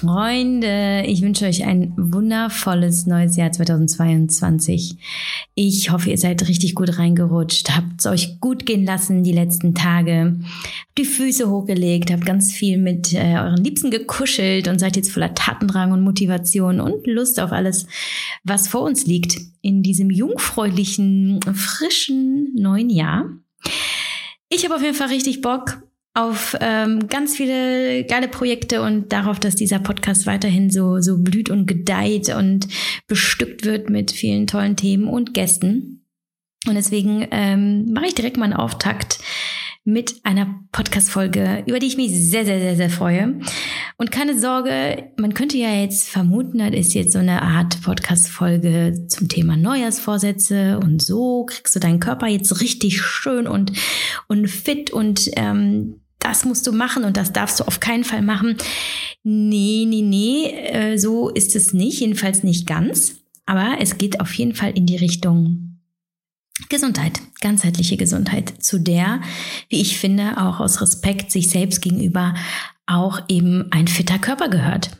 Freunde, ich wünsche euch ein wundervolles neues Jahr 2022. Ich hoffe, ihr seid richtig gut reingerutscht, habt es euch gut gehen lassen die letzten Tage, die Füße hochgelegt, habt ganz viel mit äh, euren Liebsten gekuschelt und seid jetzt voller Tatendrang und Motivation und Lust auf alles, was vor uns liegt in diesem jungfräulichen, frischen neuen Jahr. Ich habe auf jeden Fall richtig Bock auf ähm, ganz viele geile Projekte und darauf, dass dieser Podcast weiterhin so, so blüht und gedeiht und bestückt wird mit vielen tollen Themen und Gästen. Und deswegen ähm, mache ich direkt mal einen Auftakt mit einer Podcast-Folge, über die ich mich sehr, sehr, sehr, sehr freue. Und keine Sorge, man könnte ja jetzt vermuten, das ist jetzt so eine Art Podcast-Folge zum Thema Neujahrsvorsätze und so kriegst du deinen Körper jetzt richtig schön und, und fit und ähm, das musst du machen und das darfst du auf keinen Fall machen. Nee, nee, nee, äh, so ist es nicht, jedenfalls nicht ganz. Aber es geht auf jeden Fall in die Richtung Gesundheit, ganzheitliche Gesundheit, zu der, wie ich finde, auch aus Respekt sich selbst gegenüber auch eben ein fitter Körper gehört.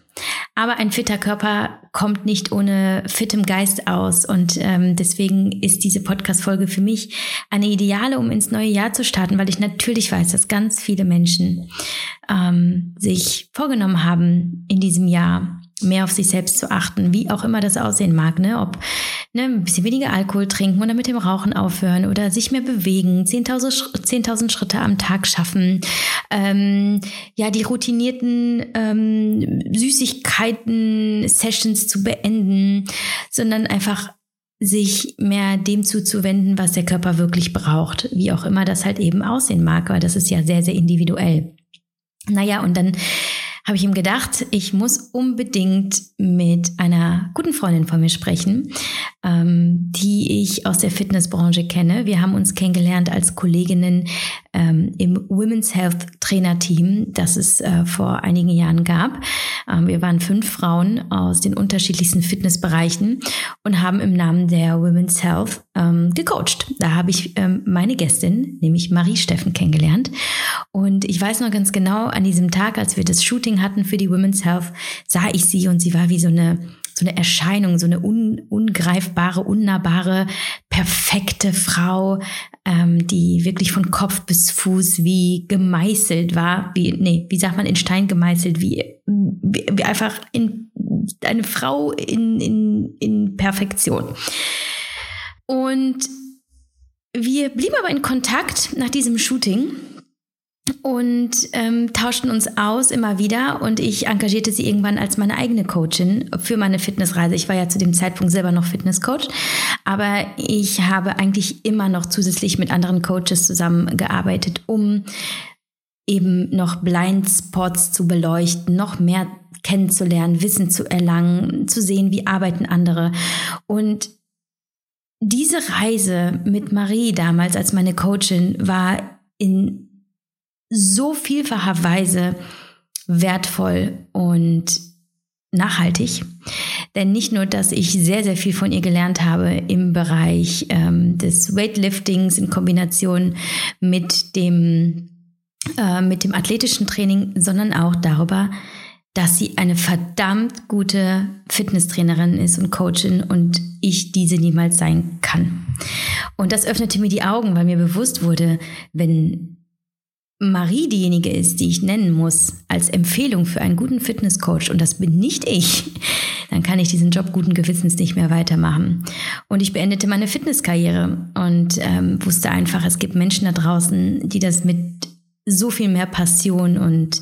Aber ein fitter Körper kommt nicht ohne fittem Geist aus. Und ähm, deswegen ist diese Podcast-Folge für mich eine ideale, um ins neue Jahr zu starten, weil ich natürlich weiß, dass ganz viele Menschen ähm, sich vorgenommen haben, in diesem Jahr mehr auf sich selbst zu achten, wie auch immer das aussehen mag, ne? Ob ne, ein bisschen weniger Alkohol trinken oder mit dem Rauchen aufhören oder sich mehr bewegen, 10.000 10 Schritte am Tag schaffen, ähm, ja, die routinierten ähm, Süßigkeiten-Sessions zu beenden, sondern einfach sich mehr dem zuzuwenden, was der Körper wirklich braucht, wie auch immer das halt eben aussehen mag, weil das ist ja sehr, sehr individuell. Naja, und dann habe ich ihm gedacht, ich muss unbedingt mit einer guten Freundin von mir sprechen, ähm, die ich aus der Fitnessbranche kenne. Wir haben uns kennengelernt als Kolleginnen ähm, im Women's Health Trainer Team, das es äh, vor einigen Jahren gab. Ähm, wir waren fünf Frauen aus den unterschiedlichsten Fitnessbereichen und haben im Namen der Women's Health ähm, gecoacht. Da habe ich ähm, meine Gästin, nämlich Marie Steffen, kennengelernt. Und ich weiß noch ganz genau, an diesem Tag, als wir das Shooting hatten für die Women's Health, sah ich sie und sie war wie so eine so eine Erscheinung, so eine un, ungreifbare, unnahbare, perfekte Frau, ähm, die wirklich von Kopf bis Fuß wie gemeißelt war, wie, nee, wie sagt man, in Stein gemeißelt, wie, wie, wie einfach in, eine Frau in, in, in Perfektion. Und wir blieben aber in Kontakt nach diesem Shooting und ähm, tauschten uns aus immer wieder und ich engagierte sie irgendwann als meine eigene Coachin für meine Fitnessreise. Ich war ja zu dem Zeitpunkt selber noch Fitnesscoach, aber ich habe eigentlich immer noch zusätzlich mit anderen Coaches zusammengearbeitet, um eben noch Blindspots zu beleuchten, noch mehr kennenzulernen, Wissen zu erlangen, zu sehen, wie arbeiten andere und diese Reise mit Marie damals als meine Coachin war in so vielfacher Weise wertvoll und nachhaltig. Denn nicht nur, dass ich sehr, sehr viel von ihr gelernt habe im Bereich ähm, des Weightliftings in Kombination mit dem, äh, mit dem athletischen Training, sondern auch darüber, dass sie eine verdammt gute Fitnesstrainerin ist und Coachin und ich diese niemals sein kann. Und das öffnete mir die Augen, weil mir bewusst wurde, wenn Marie diejenige ist, die ich nennen muss als Empfehlung für einen guten Fitnesscoach und das bin nicht ich, dann kann ich diesen Job guten Gewissens nicht mehr weitermachen. Und ich beendete meine Fitnesskarriere und ähm, wusste einfach, es gibt Menschen da draußen, die das mit so viel mehr Passion und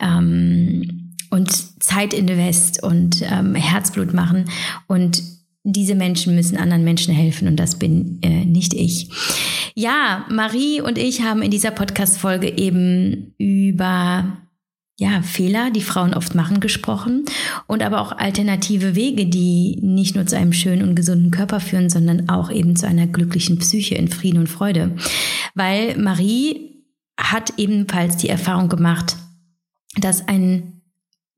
ähm, und Zeit invest und ähm, Herzblut machen und diese Menschen müssen anderen Menschen helfen und das bin äh, nicht ich. Ja, Marie und ich haben in dieser Podcast-Folge eben über ja, Fehler, die Frauen oft machen, gesprochen und aber auch alternative Wege, die nicht nur zu einem schönen und gesunden Körper führen, sondern auch eben zu einer glücklichen Psyche in Frieden und Freude. Weil Marie hat ebenfalls die Erfahrung gemacht, dass ein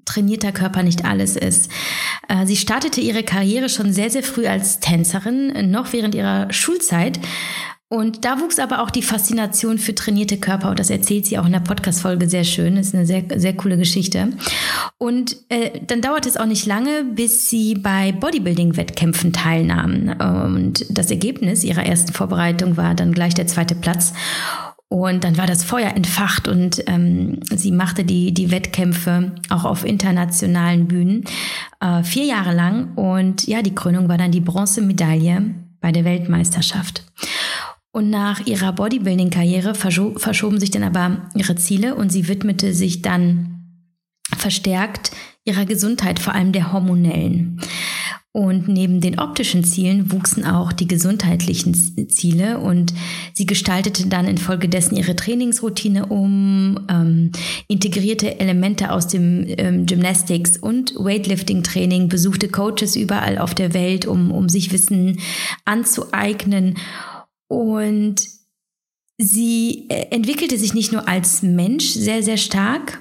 trainierter Körper nicht alles ist. Äh, sie startete ihre Karriere schon sehr, sehr früh als Tänzerin, noch während ihrer Schulzeit Und da wuchs aber auch die Faszination für trainierte Körper und das erzählt sie auch in der Podcast-Folge sehr schön. Das ist eine sehr, sehr coole Geschichte. Und äh, dann dauerte es auch nicht lange, bis sie bei Bodybuilding-Wettkämpfen teilnahm. Und das Ergebnis ihrer ersten Vorbereitung war dann gleich der zweite Platz. Und dann war das Feuer entfacht und ähm, sie machte die, die Wettkämpfe auch auf internationalen Bühnen äh, vier Jahre lang. Und ja, die Krönung war dann die Bronzemedaille bei der Weltmeisterschaft. Und nach ihrer Bodybuilding-Karriere verschoben sich dann aber ihre Ziele und sie widmete sich dann verstärkt ihrer Gesundheit, vor allem der hormonellen. Und neben den optischen Zielen wuchsen auch die gesundheitlichen Ziele und sie gestaltete dann infolgedessen ihre Trainingsroutine um, ähm, integrierte Elemente aus dem ähm, Gymnastics und Weightlifting-Training, besuchte Coaches überall auf der Welt, um, um sich Wissen anzueignen und sie äh, entwickelte sich nicht nur als Mensch sehr, sehr stark,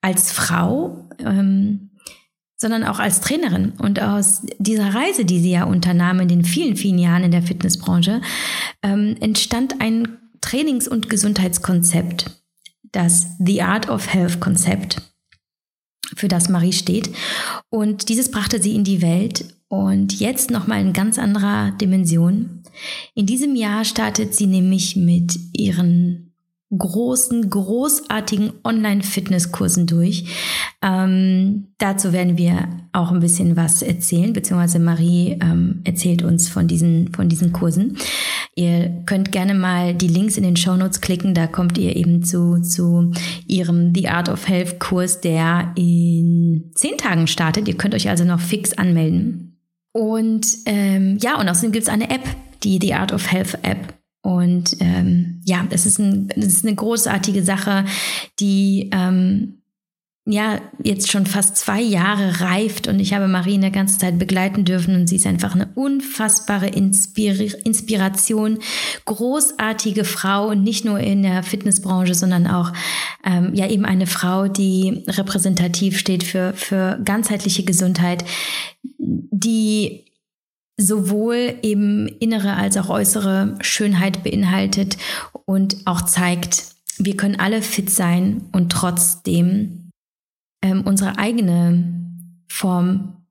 als Frau, ähm, sondern auch als Trainerin. Und aus dieser Reise, die sie ja unternahm in den vielen, vielen Jahren in der Fitnessbranche, ähm, entstand ein Trainings- und Gesundheitskonzept, das The Art of Health Konzept, für das Marie steht. Und dieses brachte sie in die Welt und jetzt nochmal in ganz anderer Dimension. In diesem Jahr startet sie nämlich mit ihren großen, großartigen Online-Fitnesskursen durch. Ähm, dazu werden wir auch ein bisschen was erzählen, beziehungsweise Marie ähm, erzählt uns von diesen, von diesen Kursen. Ihr könnt gerne mal die Links in den Show Notes klicken, da kommt ihr eben zu, zu ihrem The Art of Health Kurs, der in zehn Tagen startet. Ihr könnt euch also noch fix anmelden. Und ähm, ja, und außerdem gibt es eine App, die The Art of Health App. Und ähm, ja, das ist, ein, das ist eine großartige Sache, die ähm, ja jetzt schon fast zwei Jahre reift. Und ich habe Marie in der ganzen Zeit begleiten dürfen. Und sie ist einfach eine unfassbare Inspir Inspiration, großartige Frau nicht nur in der Fitnessbranche, sondern auch ähm, ja eben eine Frau, die repräsentativ steht für, für ganzheitliche Gesundheit, die sowohl eben innere als auch äußere Schönheit beinhaltet und auch zeigt, wir können alle fit sein und trotzdem ähm, unsere eigene Form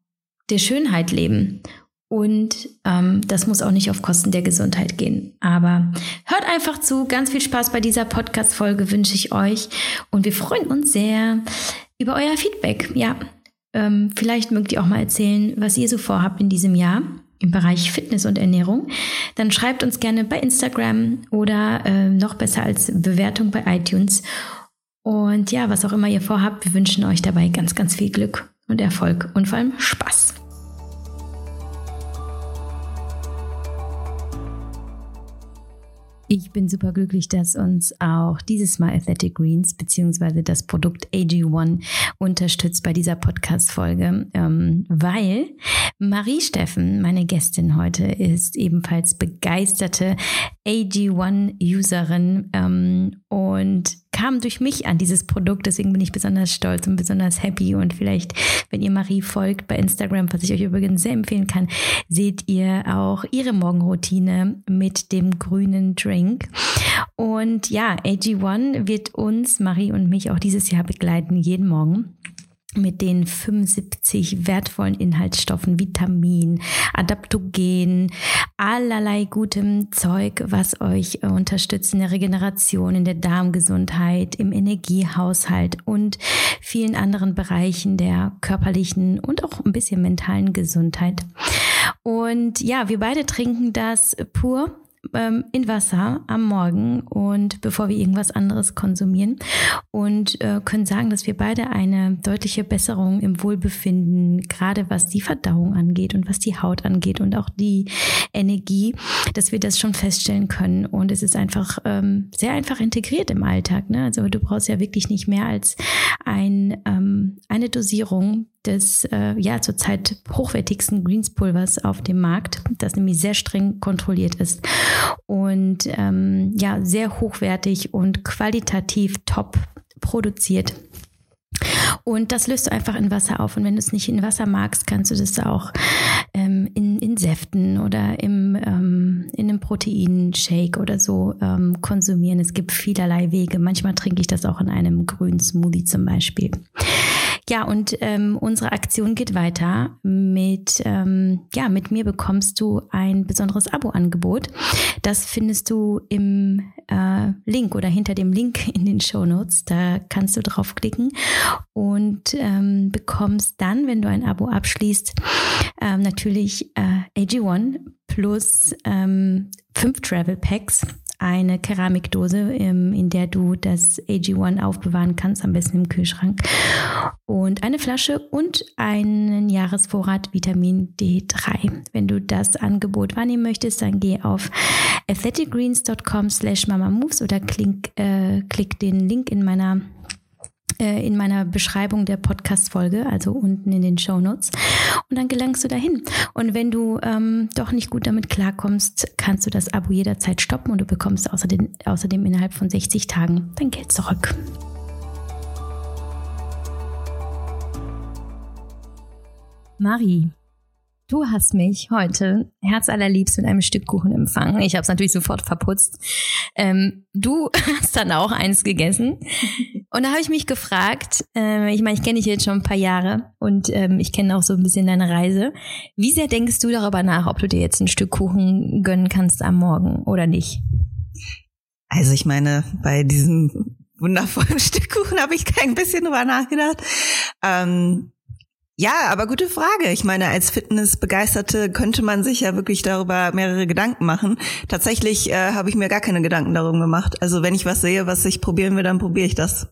der Schönheit leben. Und ähm, das muss auch nicht auf Kosten der Gesundheit gehen. Aber hört einfach zu. Ganz viel Spaß bei dieser Podcast-Folge wünsche ich euch. Und wir freuen uns sehr über euer Feedback. Ja, ähm, vielleicht mögt ihr auch mal erzählen, was ihr so vorhabt in diesem Jahr im Bereich Fitness und Ernährung. Dann schreibt uns gerne bei Instagram oder äh, noch besser als Bewertung bei iTunes. Und ja, was auch immer ihr vorhabt, wir wünschen euch dabei ganz, ganz viel Glück und Erfolg und vor allem Spaß. Ich bin super glücklich, dass uns auch dieses Mal Athletic Greens bzw. das Produkt AG1 unterstützt bei dieser Podcast-Folge, ähm, weil Marie Steffen, meine Gästin heute, ist ebenfalls begeisterte AG1-Userin ähm, und kam durch mich an dieses Produkt. Deswegen bin ich besonders stolz und besonders happy. Und vielleicht, wenn ihr Marie folgt bei Instagram, was ich euch übrigens sehr empfehlen kann, seht ihr auch ihre Morgenroutine mit dem grünen Drink. Und ja, AG1 wird uns, Marie und mich auch dieses Jahr begleiten, jeden Morgen mit den 75 wertvollen Inhaltsstoffen, Vitamin, Adaptogen, allerlei gutem Zeug, was euch äh, unterstützt in der Regeneration, in der Darmgesundheit, im Energiehaushalt und vielen anderen Bereichen der körperlichen und auch ein bisschen mentalen Gesundheit. Und ja, wir beide trinken das pur ähm, in Wasser am Morgen und bevor wir irgendwas anderes konsumieren und äh, können sagen, dass wir beide eine deutliche Besserung im Wohlbefinden, gerade was die Verdauung angeht und was die Haut angeht und auch die Energie, dass wir das schon feststellen können. Und es ist einfach ähm, sehr einfach integriert im Alltag. Ne? Also du brauchst ja wirklich nicht mehr als ein, ähm, eine Dosierung des äh, ja zurzeit hochwertigsten Greenspulvers auf dem Markt, das nämlich sehr streng kontrolliert ist und ähm, ja sehr hochwertig und qualitativ top produziert. Und das löst du einfach in Wasser auf. Und wenn du es nicht in Wasser magst, kannst du das auch ähm, in, in Säften oder im, ähm, in einem Proteinshake oder so ähm, konsumieren. Es gibt vielerlei Wege. Manchmal trinke ich das auch in einem grünen Smoothie zum Beispiel. Ja, und ähm, unsere Aktion geht weiter. Mit, ähm, ja, mit mir bekommst du ein besonderes Abo-Angebot. Das findest du im äh, Link oder hinter dem Link in den Show Notes. Da kannst du draufklicken und ähm, bekommst dann, wenn du ein Abo abschließt, ähm, natürlich äh, AG1 plus ähm, fünf Travel Packs eine Keramikdose, ähm, in der du das AG1 aufbewahren kannst, am besten im Kühlschrank. Und eine Flasche und einen Jahresvorrat Vitamin D3. Wenn du das Angebot wahrnehmen möchtest, dann geh auf athleticgreens.com slash mamamoves oder klick, äh, klick den Link in meiner in meiner Beschreibung der Podcast-Folge, also unten in den Show Notes. Und dann gelangst du dahin. Und wenn du ähm, doch nicht gut damit klarkommst, kannst du das Abo jederzeit stoppen und du bekommst außerdem, außerdem innerhalb von 60 Tagen dein Geld zurück. Marie, Du hast mich heute herzallerliebst mit einem Stück Kuchen empfangen. Ich habe es natürlich sofort verputzt. Ähm, du hast dann auch eins gegessen. Und da habe ich mich gefragt, äh, ich meine, ich kenne dich jetzt schon ein paar Jahre und ähm, ich kenne auch so ein bisschen deine Reise. Wie sehr denkst du darüber nach, ob du dir jetzt ein Stück Kuchen gönnen kannst am Morgen oder nicht? Also ich meine, bei diesem wundervollen Stück Kuchen habe ich kein bisschen drüber nachgedacht. Ähm, ja, aber gute Frage. Ich meine, als Fitnessbegeisterte könnte man sich ja wirklich darüber mehrere Gedanken machen. Tatsächlich äh, habe ich mir gar keine Gedanken darum gemacht. Also wenn ich was sehe, was ich probieren will, dann probiere ich das.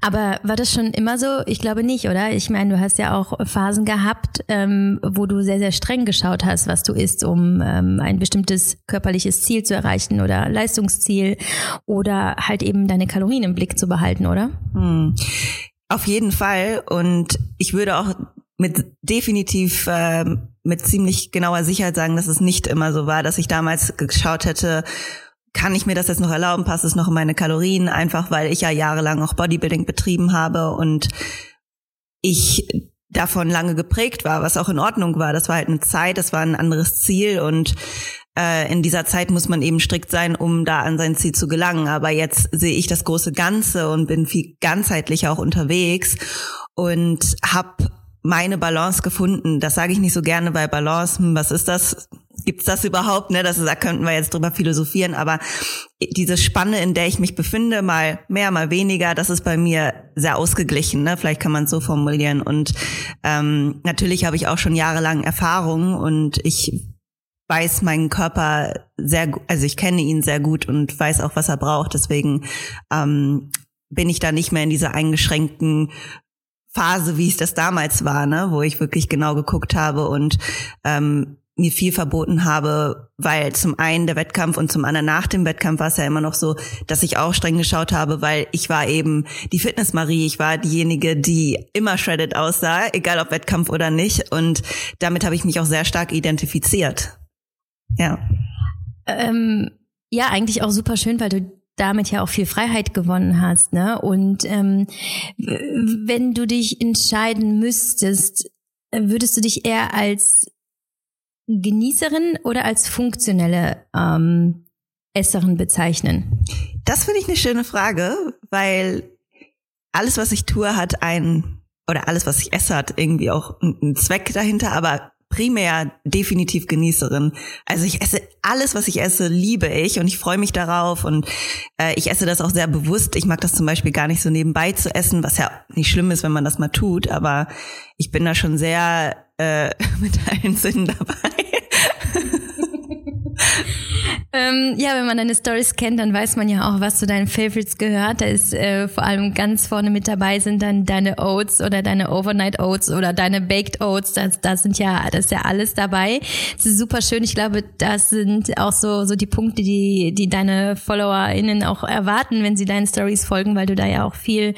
Aber war das schon immer so? Ich glaube nicht, oder? Ich meine, du hast ja auch Phasen gehabt, ähm, wo du sehr, sehr streng geschaut hast, was du isst, um ähm, ein bestimmtes körperliches Ziel zu erreichen oder Leistungsziel oder halt eben deine Kalorien im Blick zu behalten, oder? Hm. Auf jeden Fall. Und ich würde auch mit definitiv äh, mit ziemlich genauer Sicherheit sagen, dass es nicht immer so war, dass ich damals geschaut hätte, kann ich mir das jetzt noch erlauben, passt es noch in meine Kalorien, einfach weil ich ja jahrelang auch Bodybuilding betrieben habe und ich davon lange geprägt war, was auch in Ordnung war. Das war halt eine Zeit, das war ein anderes Ziel und äh, in dieser Zeit muss man eben strikt sein, um da an sein Ziel zu gelangen. Aber jetzt sehe ich das große Ganze und bin viel ganzheitlicher auch unterwegs und habe meine Balance gefunden. Das sage ich nicht so gerne bei Balance. Hm, was ist das? Gibt's das überhaupt? Ne, das ist, da könnten wir jetzt drüber philosophieren. Aber diese Spanne, in der ich mich befinde, mal mehr, mal weniger, das ist bei mir sehr ausgeglichen. Ne? Vielleicht kann man es so formulieren. Und ähm, natürlich habe ich auch schon jahrelang Erfahrung und ich weiß meinen Körper sehr, also ich kenne ihn sehr gut und weiß auch, was er braucht. Deswegen ähm, bin ich da nicht mehr in dieser eingeschränkten Phase, wie es das damals war, ne, wo ich wirklich genau geguckt habe und ähm, mir viel verboten habe, weil zum einen der Wettkampf und zum anderen nach dem Wettkampf war es ja immer noch so, dass ich auch streng geschaut habe, weil ich war eben die Fitness-Marie, ich war diejenige, die immer shredded aussah, egal ob Wettkampf oder nicht und damit habe ich mich auch sehr stark identifiziert. Ja. Ähm, ja, eigentlich auch super schön, weil du damit ja auch viel Freiheit gewonnen hast, ne? Und ähm, wenn du dich entscheiden müsstest, würdest du dich eher als Genießerin oder als funktionelle ähm, Esserin bezeichnen? Das finde ich eine schöne Frage, weil alles, was ich tue, hat einen oder alles, was ich esse, hat irgendwie auch einen Zweck dahinter, aber primär definitiv Genießerin. Also ich esse alles, was ich esse, liebe ich und ich freue mich darauf und äh, ich esse das auch sehr bewusst. Ich mag das zum Beispiel gar nicht so nebenbei zu essen, was ja nicht schlimm ist, wenn man das mal tut, aber ich bin da schon sehr äh, mit allen Sinnen dabei. Ähm, ja, wenn man deine Stories kennt, dann weiß man ja auch, was zu deinen Favorites gehört. Da ist äh, vor allem ganz vorne mit dabei sind dann deine Oats oder deine Overnight Oats oder deine Baked Oats. Das, das sind ja, das ist ja alles dabei. Das ist super schön. Ich glaube, das sind auch so, so die Punkte, die, die deine FollowerInnen auch erwarten, wenn sie deinen Stories folgen, weil du da ja auch viel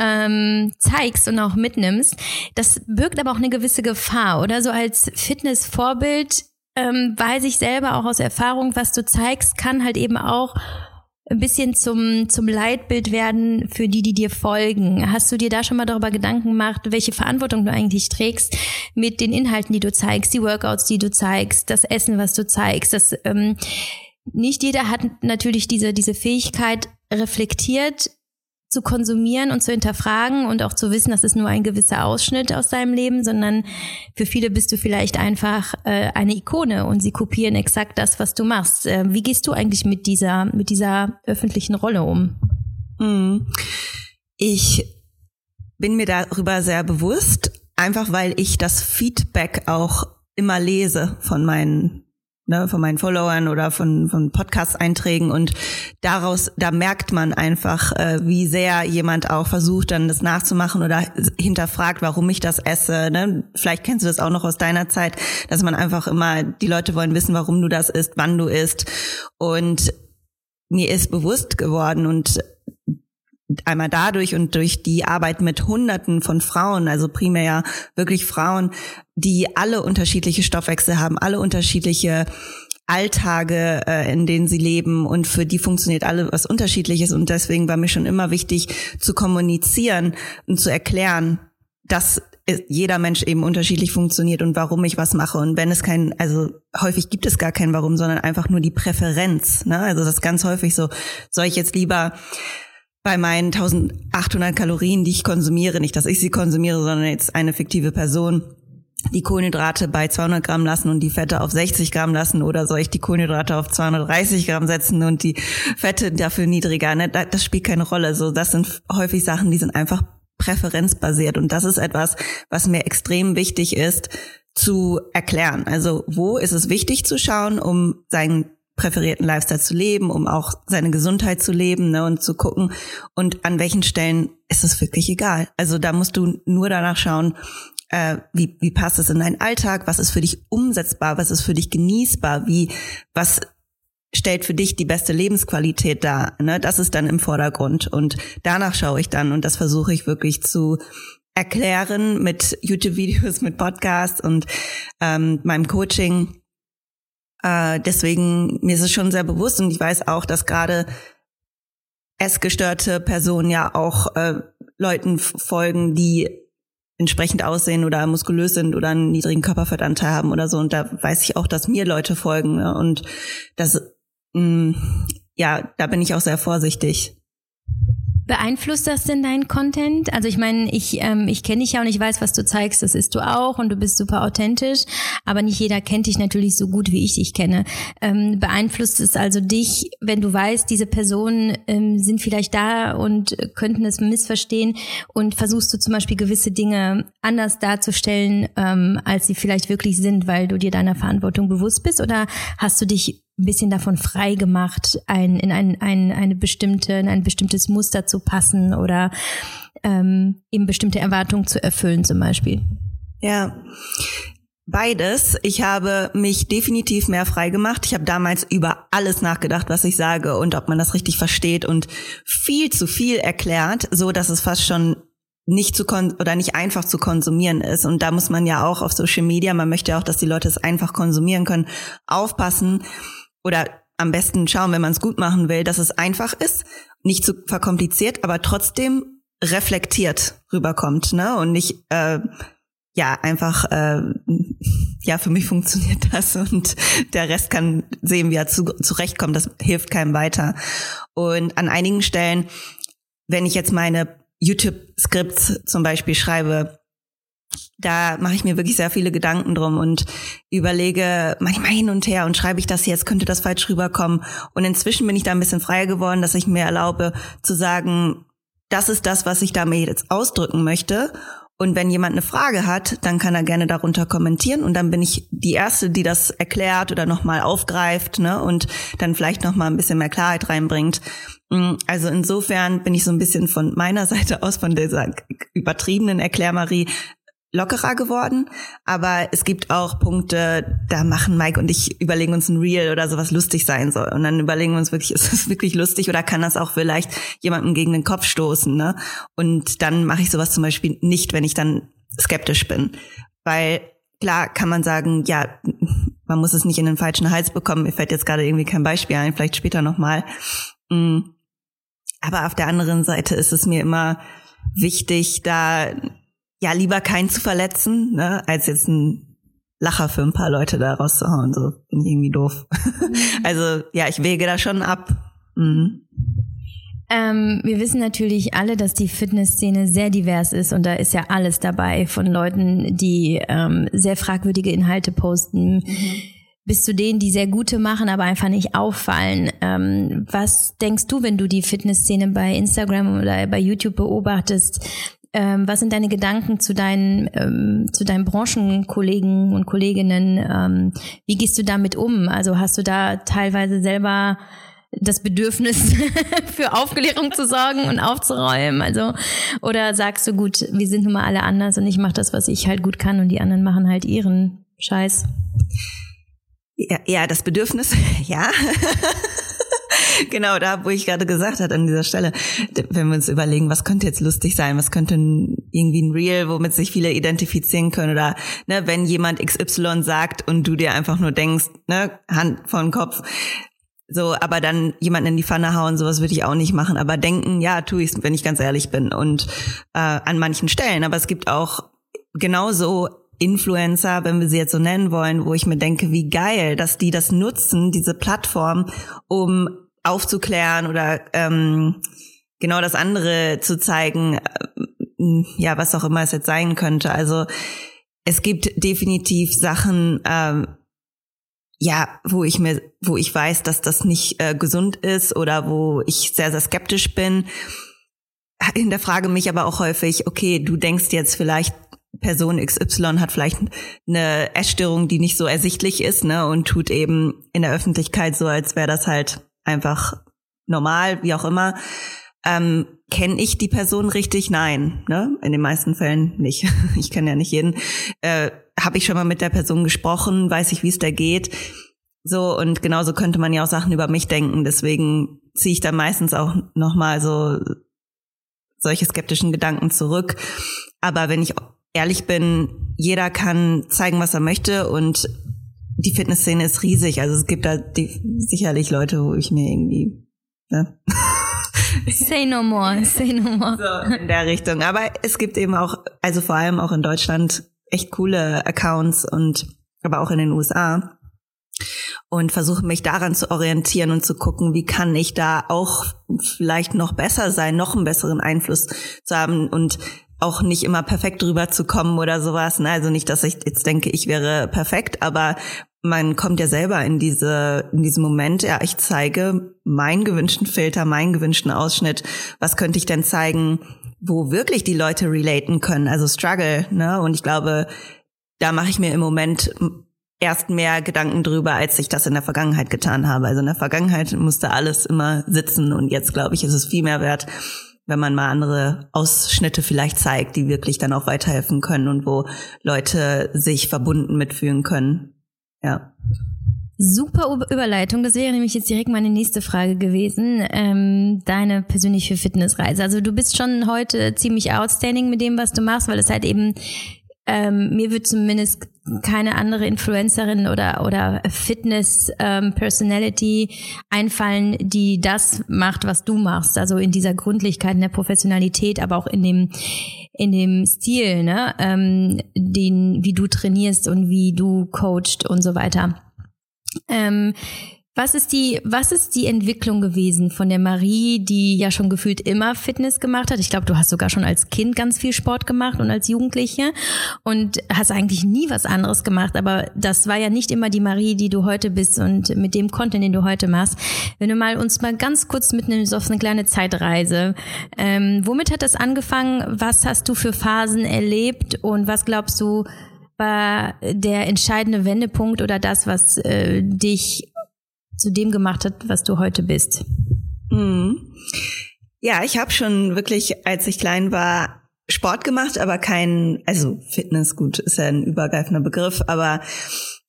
ähm, zeigst und auch mitnimmst. Das birgt aber auch eine gewisse Gefahr, oder? So als Fitnessvorbild ähm, weiß ich selber auch aus Erfahrung, was du zeigst, kann halt eben auch ein bisschen zum, zum Leitbild werden für die, die dir folgen. Hast du dir da schon mal darüber Gedanken gemacht, welche Verantwortung du eigentlich trägst mit den Inhalten, die du zeigst, die Workouts, die du zeigst, das Essen, was du zeigst? Das, ähm, nicht jeder hat natürlich diese, diese Fähigkeit, reflektiert zu konsumieren und zu hinterfragen und auch zu wissen, das ist nur ein gewisser Ausschnitt aus deinem Leben, sondern für viele bist du vielleicht einfach äh, eine Ikone und sie kopieren exakt das, was du machst. Äh, wie gehst du eigentlich mit dieser, mit dieser öffentlichen Rolle um? Hm. Ich bin mir darüber sehr bewusst, einfach weil ich das Feedback auch immer lese von meinen ne, von meinen Followern oder von, von Podcast-Einträgen und daraus, da merkt man einfach, äh, wie sehr jemand auch versucht, dann das nachzumachen oder hinterfragt, warum ich das esse. Ne? Vielleicht kennst du das auch noch aus deiner Zeit, dass man einfach immer, die Leute wollen wissen, warum du das isst, wann du isst. Und mir ist bewusst geworden und einmal dadurch und durch die Arbeit mit Hunderten von Frauen, also primär wirklich Frauen, die alle unterschiedliche Stoffwechsel haben, alle unterschiedliche Alltage, äh, in denen sie leben und für die funktioniert alle was unterschiedliches und deswegen war mir schon immer wichtig zu kommunizieren und zu erklären, dass jeder Mensch eben unterschiedlich funktioniert und warum ich was mache. Und wenn es kein, also häufig gibt es gar kein Warum, sondern einfach nur die Präferenz. Ne? Also das ist ganz häufig so, soll ich jetzt lieber bei meinen 1800 Kalorien, die ich konsumiere, nicht, dass ich sie konsumiere, sondern jetzt eine fiktive Person, die Kohlenhydrate bei 200 Gramm lassen und die Fette auf 60 Gramm lassen oder soll ich die Kohlenhydrate auf 230 Gramm setzen und die Fette dafür niedriger? Ne? Das spielt keine Rolle. So, das sind häufig Sachen, die sind einfach präferenzbasiert und das ist etwas, was mir extrem wichtig ist zu erklären. Also wo ist es wichtig zu schauen, um seinen präferierten Lifestyle zu leben, um auch seine Gesundheit zu leben ne, und zu gucken. Und an welchen Stellen ist es wirklich egal. Also da musst du nur danach schauen, äh, wie, wie passt es in deinen Alltag, was ist für dich umsetzbar, was ist für dich genießbar, wie, was stellt für dich die beste Lebensqualität dar. Ne? Das ist dann im Vordergrund. Und danach schaue ich dann und das versuche ich wirklich zu erklären mit YouTube-Videos, mit Podcasts und ähm, meinem Coaching äh, deswegen, mir ist es schon sehr bewusst und ich weiß auch, dass gerade essgestörte Personen ja auch äh, Leuten folgen, die entsprechend aussehen oder muskulös sind oder einen niedrigen Körperfettanteil haben oder so. Und da weiß ich auch, dass mir Leute folgen. Ne? Und das, mh, mm, ja, da bin ich auch sehr vorsichtig. Beeinflusst das denn deinen Content? Also ich meine, ich, ähm, ich kenne dich ja und ich weiß, was du zeigst, das ist du auch und du bist super authentisch, aber nicht jeder kennt dich natürlich so gut, wie ich dich kenne. Ähm, beeinflusst es also dich, wenn du weißt, diese Personen ähm, sind vielleicht da und könnten es missverstehen und versuchst du zum Beispiel gewisse Dinge anders darzustellen, ähm, als sie vielleicht wirklich sind, weil du dir deiner Verantwortung bewusst bist oder hast du dich ein bisschen davon frei gemacht, ein, in ein, ein, eine bestimmte, in ein bestimmtes Muster zu passen oder ähm, eben bestimmte Erwartungen zu erfüllen zum Beispiel? Ja, Beides. Ich habe mich definitiv mehr frei gemacht. Ich habe damals über alles nachgedacht, was ich sage und ob man das richtig versteht und viel zu viel erklärt, so dass es fast schon nicht zu kon oder nicht einfach zu konsumieren ist. Und da muss man ja auch auf Social Media, man möchte ja auch, dass die Leute es einfach konsumieren können, aufpassen, oder am besten schauen, wenn man es gut machen will, dass es einfach ist, nicht zu verkompliziert, aber trotzdem reflektiert rüberkommt, ne? Und nicht äh, ja einfach äh, ja für mich funktioniert das und der Rest kann sehen, wie er zu, zurechtkommt. Das hilft keinem weiter. Und an einigen Stellen, wenn ich jetzt meine YouTube-Skripts zum Beispiel schreibe, da mache ich mir wirklich sehr viele Gedanken drum und überlege manchmal hin und her und schreibe ich das jetzt, könnte das falsch rüberkommen. Und inzwischen bin ich da ein bisschen freier geworden, dass ich mir erlaube zu sagen, das ist das, was ich damit jetzt ausdrücken möchte. Und wenn jemand eine Frage hat, dann kann er gerne darunter kommentieren und dann bin ich die erste, die das erklärt oder nochmal aufgreift, ne, und dann vielleicht nochmal ein bisschen mehr Klarheit reinbringt. Mm, also insofern bin ich so ein bisschen von meiner Seite aus, von dieser übertriebenen Erklärmarie, lockerer geworden, aber es gibt auch Punkte, da machen Mike und ich überlegen uns ein Reel oder sowas lustig sein soll und dann überlegen wir uns wirklich, ist das wirklich lustig oder kann das auch vielleicht jemandem gegen den Kopf stoßen, ne? Und dann mache ich sowas zum Beispiel nicht, wenn ich dann skeptisch bin, weil klar kann man sagen, ja, man muss es nicht in den falschen Hals bekommen. Mir fällt jetzt gerade irgendwie kein Beispiel ein, vielleicht später nochmal. Mm. Aber auf der anderen Seite ist es mir immer wichtig, da ja lieber keinen zu verletzen, ne, als jetzt ein Lacher für ein paar Leute da rauszuhauen. So bin ich irgendwie doof. Mhm. Also ja, ich wege da schon ab. Mhm. Ähm, wir wissen natürlich alle, dass die Fitnessszene sehr divers ist und da ist ja alles dabei von Leuten, die ähm, sehr fragwürdige Inhalte posten. Mhm bis zu denen, die sehr gute machen, aber einfach nicht auffallen. Ähm, was denkst du, wenn du die Fitnessszene bei Instagram oder bei YouTube beobachtest? Ähm, was sind deine Gedanken zu deinen, ähm, zu deinen Branchenkollegen und Kolleginnen? Ähm, wie gehst du damit um? Also hast du da teilweise selber das Bedürfnis für Aufklärung zu sorgen und aufzuräumen? Also oder sagst du gut, wir sind nun mal alle anders und ich mache das, was ich halt gut kann und die anderen machen halt ihren Scheiß? Ja, ja das Bedürfnis, ja. genau, da, wo ich gerade gesagt hatte an dieser Stelle, wenn wir uns überlegen, was könnte jetzt lustig sein, was könnte irgendwie ein Real, womit sich viele identifizieren können oder ne, wenn jemand XY sagt und du dir einfach nur denkst, ne, Hand vor Kopf, so, aber dann jemanden in die Pfanne hauen, sowas würde ich auch nicht machen. Aber denken, ja, tue ich wenn ich ganz ehrlich bin. Und äh, an manchen Stellen. Aber es gibt auch genauso Influencer, wenn wir sie jetzt so nennen wollen, wo ich mir denke, wie geil, dass die das nutzen, diese Plattform, um aufzuklären oder ähm, genau das andere zu zeigen, äh, ja, was auch immer es jetzt sein könnte. Also es gibt definitiv Sachen, ähm, ja, wo ich mir, wo ich weiß, dass das nicht äh, gesund ist oder wo ich sehr, sehr skeptisch bin. Hinterfrage mich aber auch häufig, okay, du denkst jetzt vielleicht Person XY hat vielleicht eine Essstörung, die nicht so ersichtlich ist, ne, und tut eben in der Öffentlichkeit so, als wäre das halt einfach normal, wie auch immer. Ähm, kenne ich die Person richtig? Nein, ne? In den meisten Fällen nicht. Ich kenne ja nicht jeden. Äh, Habe ich schon mal mit der Person gesprochen? Weiß ich, wie es da geht? So und genauso könnte man ja auch Sachen über mich denken. Deswegen ziehe ich dann meistens auch noch mal so solche skeptischen Gedanken zurück. Aber wenn ich ehrlich bin, jeder kann zeigen, was er möchte und die Fitnessszene ist riesig. Also es gibt da die, sicherlich Leute, wo ich mir irgendwie ne? Say no more, say no more. So in der Richtung. Aber es gibt eben auch, also vor allem auch in Deutschland, echt coole Accounts und aber auch in den USA. Und versuche mich daran zu orientieren und zu gucken, wie kann ich da auch vielleicht noch besser sein, noch einen besseren Einfluss zu haben. Und auch nicht immer perfekt drüber zu kommen oder sowas. Ne? Also nicht, dass ich jetzt denke, ich wäre perfekt, aber man kommt ja selber in diese, in diesem Moment, ja, ich zeige meinen gewünschten Filter, meinen gewünschten Ausschnitt. Was könnte ich denn zeigen, wo wirklich die Leute relaten können? Also Struggle, ne? Und ich glaube, da mache ich mir im Moment erst mehr Gedanken drüber, als ich das in der Vergangenheit getan habe. Also in der Vergangenheit musste alles immer sitzen und jetzt glaube ich, ist es viel mehr wert, wenn man mal andere Ausschnitte vielleicht zeigt, die wirklich dann auch weiterhelfen können und wo Leute sich verbunden mitfühlen können. Ja. Super Überleitung. Das wäre nämlich jetzt direkt meine nächste Frage gewesen. Ähm, deine persönliche Fitnessreise. Also du bist schon heute ziemlich outstanding mit dem, was du machst, weil es halt eben ähm, mir wird zumindest keine andere Influencerin oder oder Fitness ähm, einfallen, die das macht, was du machst. Also in dieser Gründlichkeit, in der Professionalität, aber auch in dem in dem Stil, ne, ähm, den wie du trainierst und wie du coachst und so weiter. Ähm, was ist die, was ist die Entwicklung gewesen von der Marie, die ja schon gefühlt immer Fitness gemacht hat? Ich glaube, du hast sogar schon als Kind ganz viel Sport gemacht und als Jugendliche und hast eigentlich nie was anderes gemacht. Aber das war ja nicht immer die Marie, die du heute bist und mit dem Content, den du heute machst. Wenn du mal uns mal ganz kurz mitnimmst auf eine kleine Zeitreise. Ähm, womit hat das angefangen? Was hast du für Phasen erlebt und was glaubst du, war der entscheidende Wendepunkt oder das, was äh, dich zu dem gemacht hat, was du heute bist? Mhm. Ja, ich habe schon wirklich, als ich klein war, Sport gemacht, aber kein, also Fitness, gut, ist ja ein übergreifender Begriff, aber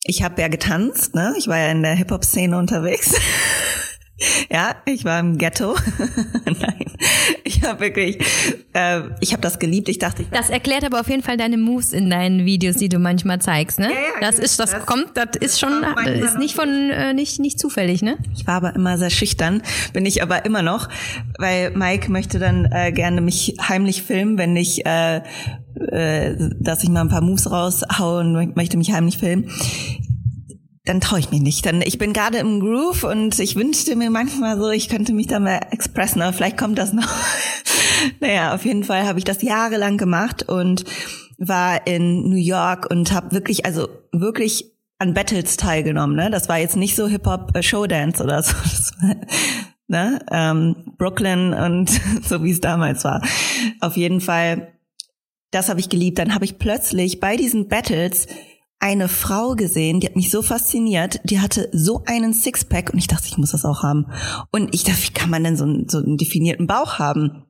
ich habe ja getanzt, ne? Ich war ja in der Hip-Hop-Szene unterwegs. ja, ich war im Ghetto. Nein. Ich habe wirklich, äh, ich habe das geliebt. Ich dachte, ich das erklärt aber auf jeden Fall deine Moves in deinen Videos, die du manchmal zeigst, ne? Ja, ja, das ist, das, das- kommt, das ist schon, das ist nicht von, äh, nicht, nicht zufällig, ne? Ich war aber immer sehr schüchtern, bin ich aber immer noch, weil Mike möchte dann äh, gerne mich heimlich filmen, wenn ich, äh, äh, dass ich mal ein paar Moves raushaue und möchte mich heimlich filmen. Dann traue ich mich nicht. Dann ich bin gerade im Groove und ich wünschte mir manchmal so, ich könnte mich da mal expressen, aber vielleicht kommt das noch. naja, auf jeden Fall habe ich das jahrelang gemacht und war in New York und habe wirklich, also wirklich an Battles teilgenommen. Ne? Das war jetzt nicht so Hip-Hop-Showdance oder so. War, ne? ähm, Brooklyn und so wie es damals war. Auf jeden Fall, das habe ich geliebt. Dann habe ich plötzlich bei diesen Battles eine Frau gesehen, die hat mich so fasziniert, die hatte so einen Sixpack und ich dachte, ich muss das auch haben. Und ich dachte, wie kann man denn so einen, so einen definierten Bauch haben?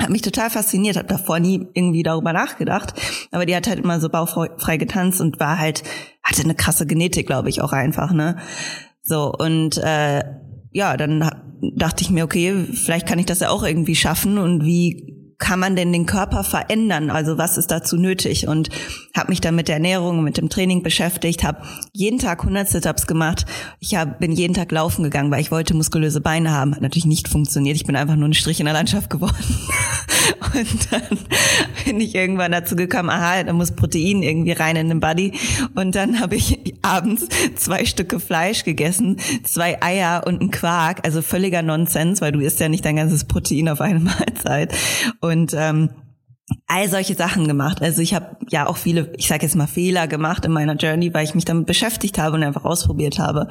Hat mich total fasziniert, habe davor nie irgendwie darüber nachgedacht, aber die hat halt immer so bauchfrei getanzt und war halt, hatte eine krasse Genetik, glaube ich, auch einfach, ne? So, und äh, ja, dann dachte ich mir, okay, vielleicht kann ich das ja auch irgendwie schaffen und wie kann man denn den Körper verändern? Also was ist dazu nötig? Und habe mich dann mit der Ernährung mit dem Training beschäftigt, habe jeden Tag 100 Sit-ups gemacht. Ich hab, bin jeden Tag laufen gegangen, weil ich wollte muskulöse Beine haben. Hat natürlich nicht funktioniert. Ich bin einfach nur ein Strich in der Landschaft geworden. Und dann bin ich irgendwann dazu gekommen, aha, da muss Protein irgendwie rein in den Body. Und dann habe ich abends zwei Stücke Fleisch gegessen, zwei Eier und einen Quark. Also völliger Nonsens, weil du isst ja nicht dein ganzes Protein auf eine Mahlzeit. Und ähm, all solche Sachen gemacht. Also ich habe ja auch viele, ich sage jetzt mal Fehler gemacht in meiner Journey, weil ich mich damit beschäftigt habe und einfach ausprobiert habe.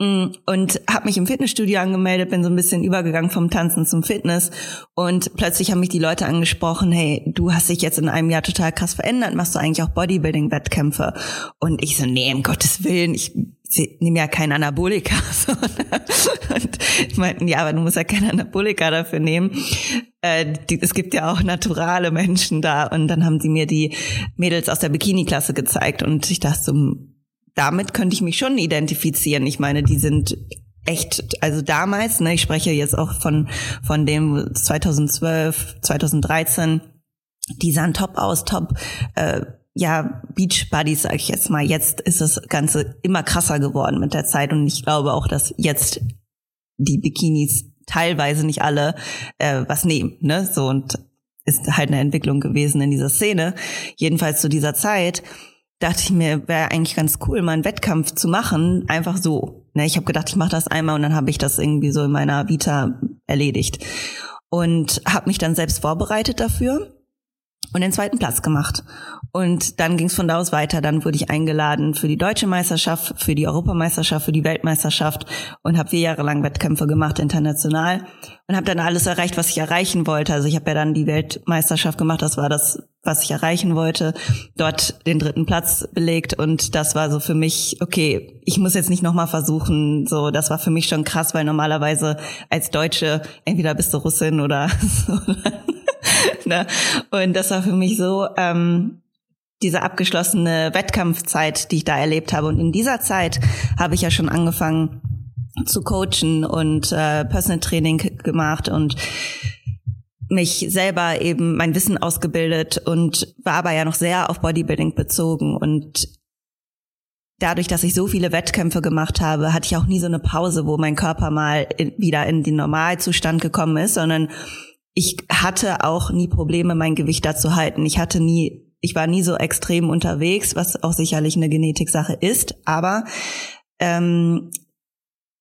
Mm, Und habe mich im Fitnessstudio angemeldet, bin so ein bisschen übergegangen vom Tanzen zum Fitness und plötzlich haben mich die Leute angesprochen, hey, du hast dich jetzt in einem Jahr total krass verändert, machst du eigentlich auch Bodybuilding-Wettkämpfe? Und ich so, nee, um Gottes Willen, ich nehme ja keinen Anabolika. So, ne? Und meinten, ja, aber du musst ja keinen Anabolika dafür nehmen. Äh, die, es gibt ja auch naturale Menschen da. Und dann haben sie mir die Mädels aus der Bikini-Klasse gezeigt und ich dachte so, damit könnte ich mich schon identifizieren. Ich meine, die sind echt, also damals, ne, ich spreche jetzt auch von, von dem 2012, 2013, die sahen top aus, top, äh, ja, Beach Buddies, sag ich jetzt mal. Jetzt ist das Ganze immer krasser geworden mit der Zeit und ich glaube auch, dass jetzt die Bikinis teilweise nicht alle äh, was nehmen, ne, so und ist halt eine Entwicklung gewesen in dieser Szene. Jedenfalls zu dieser Zeit dachte ich mir, wäre eigentlich ganz cool, mal einen Wettkampf zu machen, einfach so. Ne, ich habe gedacht, ich mache das einmal und dann habe ich das irgendwie so in meiner Vita erledigt und habe mich dann selbst vorbereitet dafür und den zweiten Platz gemacht. Und dann ging es von da aus weiter. Dann wurde ich eingeladen für die deutsche Meisterschaft, für die Europameisterschaft, für die Weltmeisterschaft und habe vier Jahre lang Wettkämpfe gemacht international und habe dann alles erreicht, was ich erreichen wollte. Also ich habe ja dann die Weltmeisterschaft gemacht. Das war das, was ich erreichen wollte. Dort den dritten Platz belegt und das war so für mich okay. Ich muss jetzt nicht noch mal versuchen. So, das war für mich schon krass, weil normalerweise als Deutsche entweder bist du Russin oder so. ne? Und das war für mich so ähm, diese abgeschlossene Wettkampfzeit, die ich da erlebt habe. Und in dieser Zeit habe ich ja schon angefangen zu coachen und äh, Personal Training gemacht und mich selber eben mein Wissen ausgebildet und war aber ja noch sehr auf Bodybuilding bezogen und dadurch, dass ich so viele Wettkämpfe gemacht habe, hatte ich auch nie so eine Pause, wo mein Körper mal in, wieder in den Normalzustand gekommen ist, sondern ich hatte auch nie Probleme, mein Gewicht da zu halten. Ich hatte nie, ich war nie so extrem unterwegs, was auch sicherlich eine Genetiksache ist, aber ähm,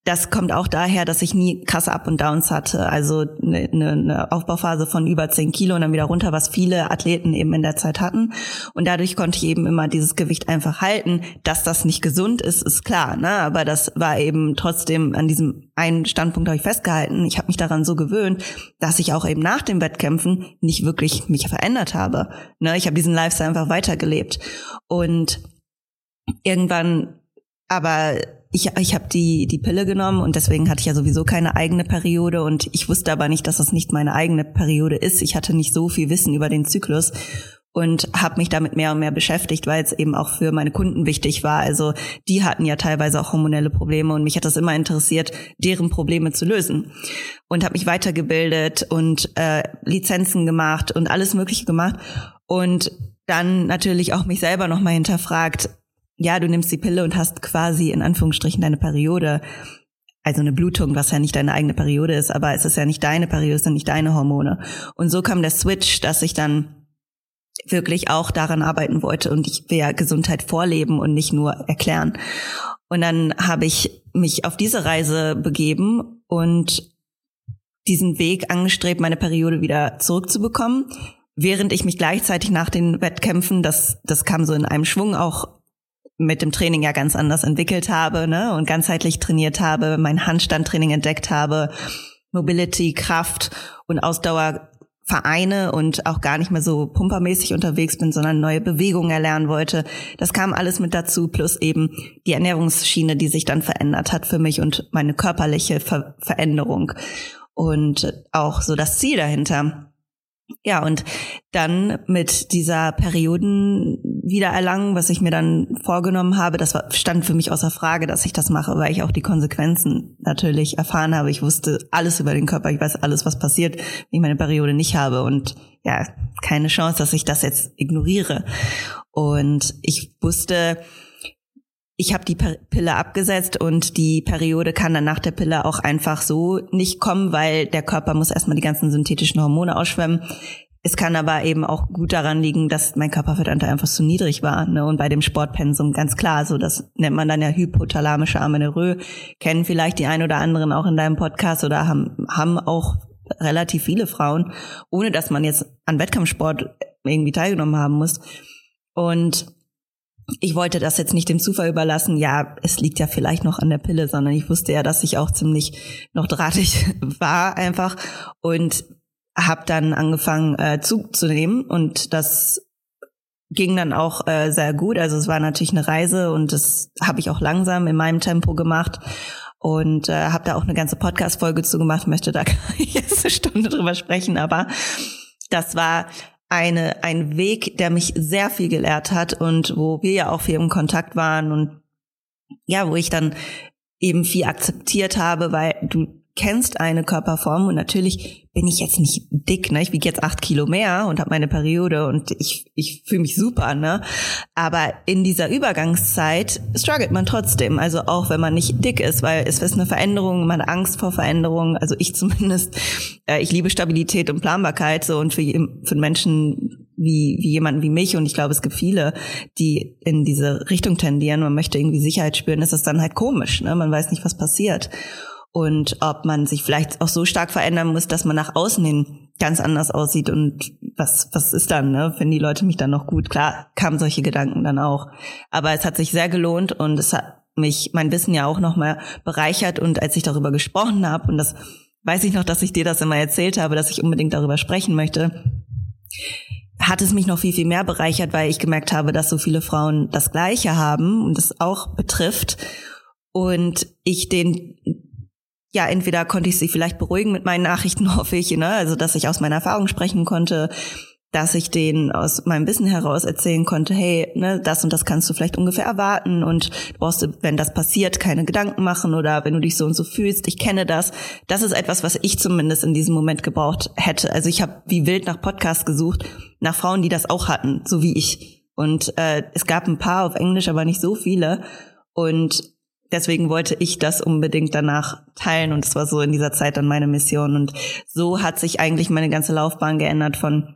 das kommt auch daher, dass ich nie krasse Up und Downs hatte. Also eine, eine Aufbauphase von über 10 Kilo und dann wieder runter, was viele Athleten eben in der Zeit hatten. Und dadurch konnte ich eben immer dieses Gewicht einfach halten. Dass das nicht gesund ist, ist klar. Ne? Aber das war eben trotzdem an diesem einen Standpunkt habe ich festgehalten. Ich habe mich daran so gewöhnt, dass ich auch eben nach den Wettkämpfen nicht wirklich mich verändert habe. Ne? Ich habe diesen Lifestyle einfach weitergelebt. Und irgendwann aber ich, ich habe die, die Pille genommen und deswegen hatte ich ja sowieso keine eigene Periode und ich wusste aber nicht, dass das nicht meine eigene Periode ist. Ich hatte nicht so viel Wissen über den Zyklus und habe mich damit mehr und mehr beschäftigt, weil es eben auch für meine Kunden wichtig war. Also die hatten ja teilweise auch hormonelle Probleme und mich hat das immer interessiert, deren Probleme zu lösen. Und habe mich weitergebildet und äh, Lizenzen gemacht und alles Mögliche gemacht. Und dann natürlich auch mich selber nochmal hinterfragt, ja, du nimmst die Pille und hast quasi in Anführungsstrichen deine Periode. Also eine Blutung, was ja nicht deine eigene Periode ist, aber es ist ja nicht deine Periode, es sind nicht deine Hormone. Und so kam der Switch, dass ich dann wirklich auch daran arbeiten wollte und ich will ja Gesundheit vorleben und nicht nur erklären. Und dann habe ich mich auf diese Reise begeben und diesen Weg angestrebt, meine Periode wieder zurückzubekommen, während ich mich gleichzeitig nach den Wettkämpfen, das, das kam so in einem Schwung auch mit dem Training ja ganz anders entwickelt habe ne, und ganzheitlich trainiert habe, mein Handstandtraining entdeckt habe, Mobility, Kraft und Ausdauer Vereine und auch gar nicht mehr so pumpermäßig unterwegs bin, sondern neue Bewegungen erlernen wollte. Das kam alles mit dazu, plus eben die Ernährungsschiene, die sich dann verändert hat für mich und meine körperliche Ver Veränderung und auch so das Ziel dahinter. Ja, und dann mit dieser Perioden wiedererlangen, was ich mir dann vorgenommen habe, das stand für mich außer Frage, dass ich das mache, weil ich auch die Konsequenzen natürlich erfahren habe. Ich wusste alles über den Körper, ich weiß alles, was passiert, wenn ich meine Periode nicht habe und ja, keine Chance, dass ich das jetzt ignoriere. Und ich wusste, ich habe die Pille abgesetzt und die Periode kann dann nach der Pille auch einfach so nicht kommen, weil der Körper muss erstmal die ganzen synthetischen Hormone ausschwemmen. Es kann aber eben auch gut daran liegen, dass mein Körperfettanteil einfach zu niedrig war. Ne? Und bei dem Sportpensum ganz klar, so das nennt man dann ja hypothalamische Amenorrhoe. Kennen vielleicht die ein oder anderen auch in deinem Podcast oder haben, haben auch relativ viele Frauen, ohne dass man jetzt an Wettkampfsport irgendwie teilgenommen haben muss. Und ich wollte das jetzt nicht dem Zufall überlassen, ja, es liegt ja vielleicht noch an der Pille, sondern ich wusste ja, dass ich auch ziemlich noch drahtig war einfach und habe dann angefangen äh, Zug zu nehmen und das ging dann auch äh, sehr gut. Also es war natürlich eine Reise und das habe ich auch langsam in meinem Tempo gemacht und äh, habe da auch eine ganze Podcast-Folge zu gemacht. Möchte da jetzt eine Stunde drüber sprechen, aber das war eine, ein Weg, der mich sehr viel gelehrt hat und wo wir ja auch viel im Kontakt waren und ja, wo ich dann eben viel akzeptiert habe, weil du kennst eine Körperform und natürlich bin ich jetzt nicht dick, ne? Ich wiege jetzt acht Kilo mehr und habe meine Periode und ich, ich fühle mich super, ne? Aber in dieser Übergangszeit struggelt man trotzdem, also auch wenn man nicht dick ist, weil es ist eine Veränderung, man hat Angst vor Veränderungen, also ich zumindest, äh, ich liebe Stabilität und Planbarkeit so und für, für Menschen wie, wie jemanden wie mich und ich glaube, es gibt viele, die in diese Richtung tendieren, man möchte irgendwie Sicherheit spüren, ist das dann halt komisch, ne? Man weiß nicht, was passiert und ob man sich vielleicht auch so stark verändern muss, dass man nach außen hin ganz anders aussieht und was, was ist dann, ne? Finden die Leute mich dann noch gut? Klar, kamen solche Gedanken dann auch. Aber es hat sich sehr gelohnt und es hat mich mein Wissen ja auch nochmal bereichert und als ich darüber gesprochen habe und das weiß ich noch, dass ich dir das immer erzählt habe, dass ich unbedingt darüber sprechen möchte, hat es mich noch viel, viel mehr bereichert, weil ich gemerkt habe, dass so viele Frauen das Gleiche haben und das auch betrifft und ich den ja, entweder konnte ich sie vielleicht beruhigen mit meinen Nachrichten, hoffe ich, ne? also dass ich aus meiner Erfahrung sprechen konnte, dass ich denen aus meinem Wissen heraus erzählen konnte, hey, ne, das und das kannst du vielleicht ungefähr erwarten und du brauchst, wenn das passiert, keine Gedanken machen oder wenn du dich so und so fühlst, ich kenne das. Das ist etwas, was ich zumindest in diesem Moment gebraucht hätte. Also ich habe wie wild nach Podcasts gesucht, nach Frauen, die das auch hatten, so wie ich. Und äh, es gab ein paar auf Englisch, aber nicht so viele. Und deswegen wollte ich das unbedingt danach teilen und es war so in dieser Zeit dann meine Mission und so hat sich eigentlich meine ganze Laufbahn geändert von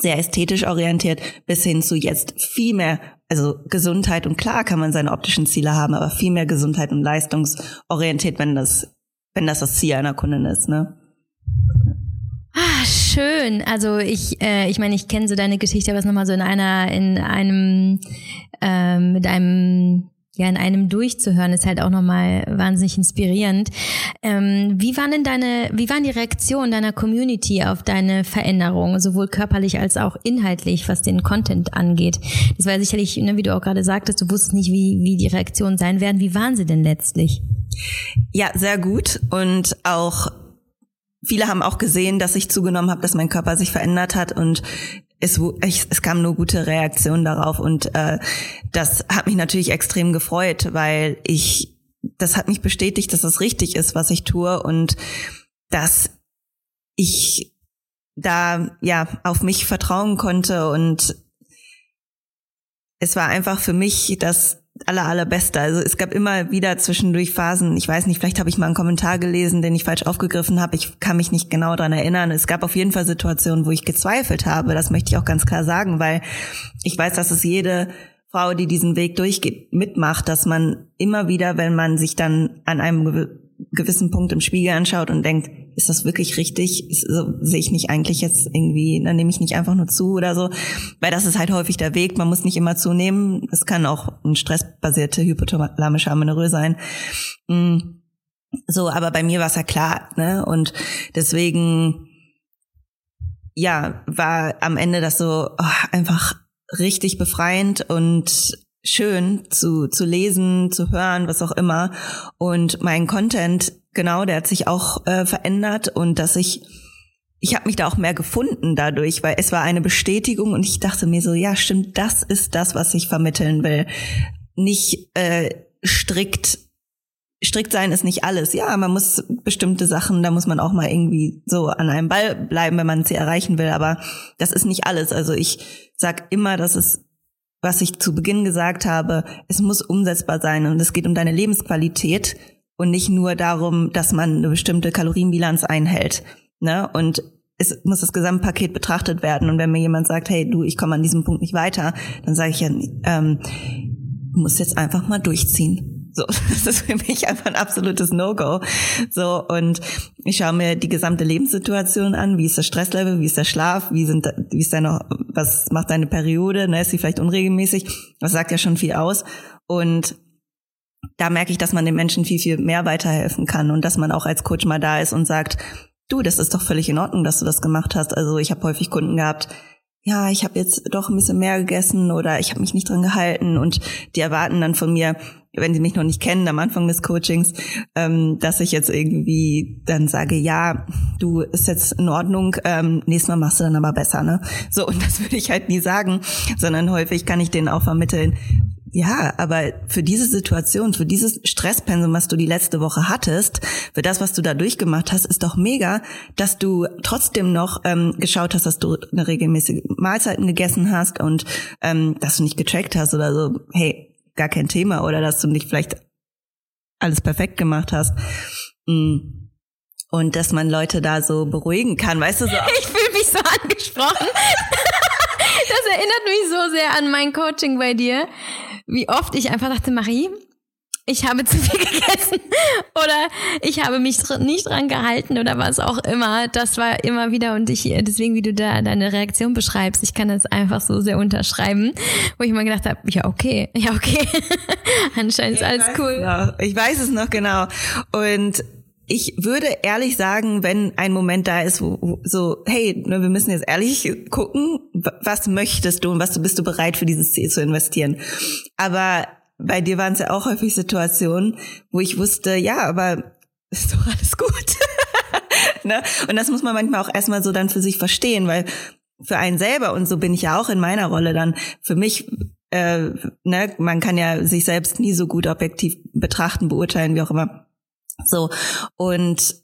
sehr ästhetisch orientiert bis hin zu jetzt viel mehr, also Gesundheit und klar kann man seine optischen Ziele haben, aber viel mehr Gesundheit und leistungsorientiert, wenn das, wenn das das Ziel einer Kundin ist, ne? Ah, schön. Also ich, äh, ich meine, ich kenne so deine Geschichte, aber es nochmal so in einer, in einem, ähm, mit einem ja in einem durchzuhören, ist halt auch nochmal wahnsinnig inspirierend. Ähm, wie waren denn deine, wie waren die Reaktionen deiner Community auf deine Veränderung, sowohl körperlich als auch inhaltlich, was den Content angeht? Das war sicherlich, ne, wie du auch gerade sagtest, du wusstest nicht, wie, wie die Reaktionen sein werden. Wie waren sie denn letztlich? Ja, sehr gut und auch Viele haben auch gesehen, dass ich zugenommen habe, dass mein Körper sich verändert hat und es, es kam nur gute Reaktionen darauf und äh, das hat mich natürlich extrem gefreut, weil ich, das hat mich bestätigt, dass es richtig ist, was ich tue und dass ich da ja auf mich vertrauen konnte und es war einfach für mich das aller allerbeste. Also es gab immer wieder zwischendurch Phasen, ich weiß nicht, vielleicht habe ich mal einen Kommentar gelesen, den ich falsch aufgegriffen habe. Ich kann mich nicht genau dran erinnern. Es gab auf jeden Fall Situationen, wo ich gezweifelt habe. Das möchte ich auch ganz klar sagen, weil ich weiß, dass es jede Frau, die diesen Weg durchgeht, mitmacht, dass man immer wieder, wenn man sich dann an einem gewissen Punkt im Spiegel anschaut und denkt, ist das wirklich richtig? So, sehe ich nicht eigentlich jetzt irgendwie, dann nehme ich nicht einfach nur zu oder so. Weil das ist halt häufig der Weg. Man muss nicht immer zunehmen. Es kann auch ein stressbasierte hypothalamische Amenorrhoe sein. Mm. So, aber bei mir war es ja klar, ne? Und deswegen, ja, war am Ende das so oh, einfach richtig befreiend und schön zu, zu lesen, zu hören, was auch immer. Und mein Content, genau, der hat sich auch äh, verändert und dass ich, ich habe mich da auch mehr gefunden dadurch, weil es war eine Bestätigung und ich dachte mir so, ja, stimmt, das ist das, was ich vermitteln will. Nicht äh, strikt strikt sein ist nicht alles. Ja, man muss bestimmte Sachen, da muss man auch mal irgendwie so an einem Ball bleiben, wenn man sie erreichen will, aber das ist nicht alles. Also ich sag immer, dass es was ich zu Beginn gesagt habe, es muss umsetzbar sein und es geht um deine Lebensqualität und nicht nur darum, dass man eine bestimmte Kalorienbilanz einhält. Ne? Und es muss das Gesamtpaket betrachtet werden. Und wenn mir jemand sagt, hey, du, ich komme an diesem Punkt nicht weiter, dann sage ich ja, ähm, du musst jetzt einfach mal durchziehen. So, das ist für mich einfach ein absolutes No-Go. So, und ich schaue mir die gesamte Lebenssituation an. Wie ist das Stresslevel? Wie ist der Schlaf? Wie sind, wie ist deine, was macht deine Periode? Ne, ist sie vielleicht unregelmäßig? Das sagt ja schon viel aus. Und da merke ich, dass man den Menschen viel, viel mehr weiterhelfen kann und dass man auch als Coach mal da ist und sagt, du, das ist doch völlig in Ordnung, dass du das gemacht hast. Also ich habe häufig Kunden gehabt, ja, ich habe jetzt doch ein bisschen mehr gegessen oder ich habe mich nicht dran gehalten und die erwarten dann von mir, wenn sie mich noch nicht kennen am Anfang des Coachings, ähm, dass ich jetzt irgendwie dann sage, ja, du ist jetzt in Ordnung, ähm, nächstes Mal machst du dann aber besser, ne? So, und das würde ich halt nie sagen, sondern häufig kann ich denen auch vermitteln, ja, aber für diese Situation, für dieses Stresspensum, was du die letzte Woche hattest, für das, was du da durchgemacht hast, ist doch mega, dass du trotzdem noch ähm, geschaut hast, dass du eine regelmäßige Mahlzeiten gegessen hast und ähm, dass du nicht getrackt hast oder so. Hey, gar kein Thema oder dass du nicht vielleicht alles perfekt gemacht hast. Mm. Und dass man Leute da so beruhigen kann, weißt du so. Ich fühle mich so angesprochen. Das erinnert mich so sehr an mein Coaching bei dir wie oft ich einfach dachte, Marie, ich habe zu viel gegessen oder ich habe mich nicht dran gehalten oder was auch immer. Das war immer wieder und ich, deswegen, wie du da deine Reaktion beschreibst, ich kann das einfach so sehr unterschreiben, wo ich mal gedacht habe, ja, okay, ja, okay. Anscheinend ist alles cool. Noch, ich weiß es noch genau. Und ich würde ehrlich sagen, wenn ein Moment da ist, wo, wo so, hey, ne, wir müssen jetzt ehrlich gucken, was möchtest du und was du bist du bereit für dieses Ziel zu investieren. Aber bei dir waren es ja auch häufig Situationen, wo ich wusste, ja, aber ist doch alles gut. ne? Und das muss man manchmal auch erstmal so dann für sich verstehen, weil für einen selber, und so bin ich ja auch in meiner Rolle dann, für mich äh, ne, man kann ja sich selbst nie so gut objektiv betrachten, beurteilen, wie auch immer. So, und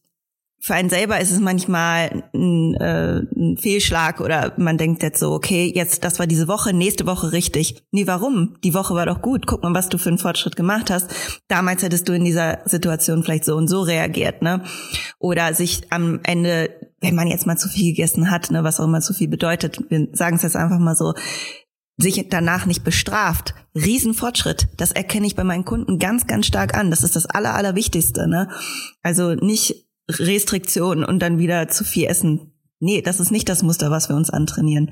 für einen selber ist es manchmal ein, äh, ein Fehlschlag oder man denkt jetzt so, okay, jetzt, das war diese Woche, nächste Woche richtig. Nee, warum? Die Woche war doch gut. Guck mal, was du für einen Fortschritt gemacht hast. Damals hättest du in dieser Situation vielleicht so und so reagiert, ne? Oder sich am Ende, wenn man jetzt mal zu viel gegessen hat, ne, was auch immer zu viel bedeutet, wir sagen es jetzt einfach mal so, sich danach nicht bestraft. Riesenfortschritt. Das erkenne ich bei meinen Kunden ganz, ganz stark an. Das ist das Aller, Allerwichtigste. Ne? Also nicht Restriktion und dann wieder zu viel essen. Nee, das ist nicht das Muster, was wir uns antrainieren.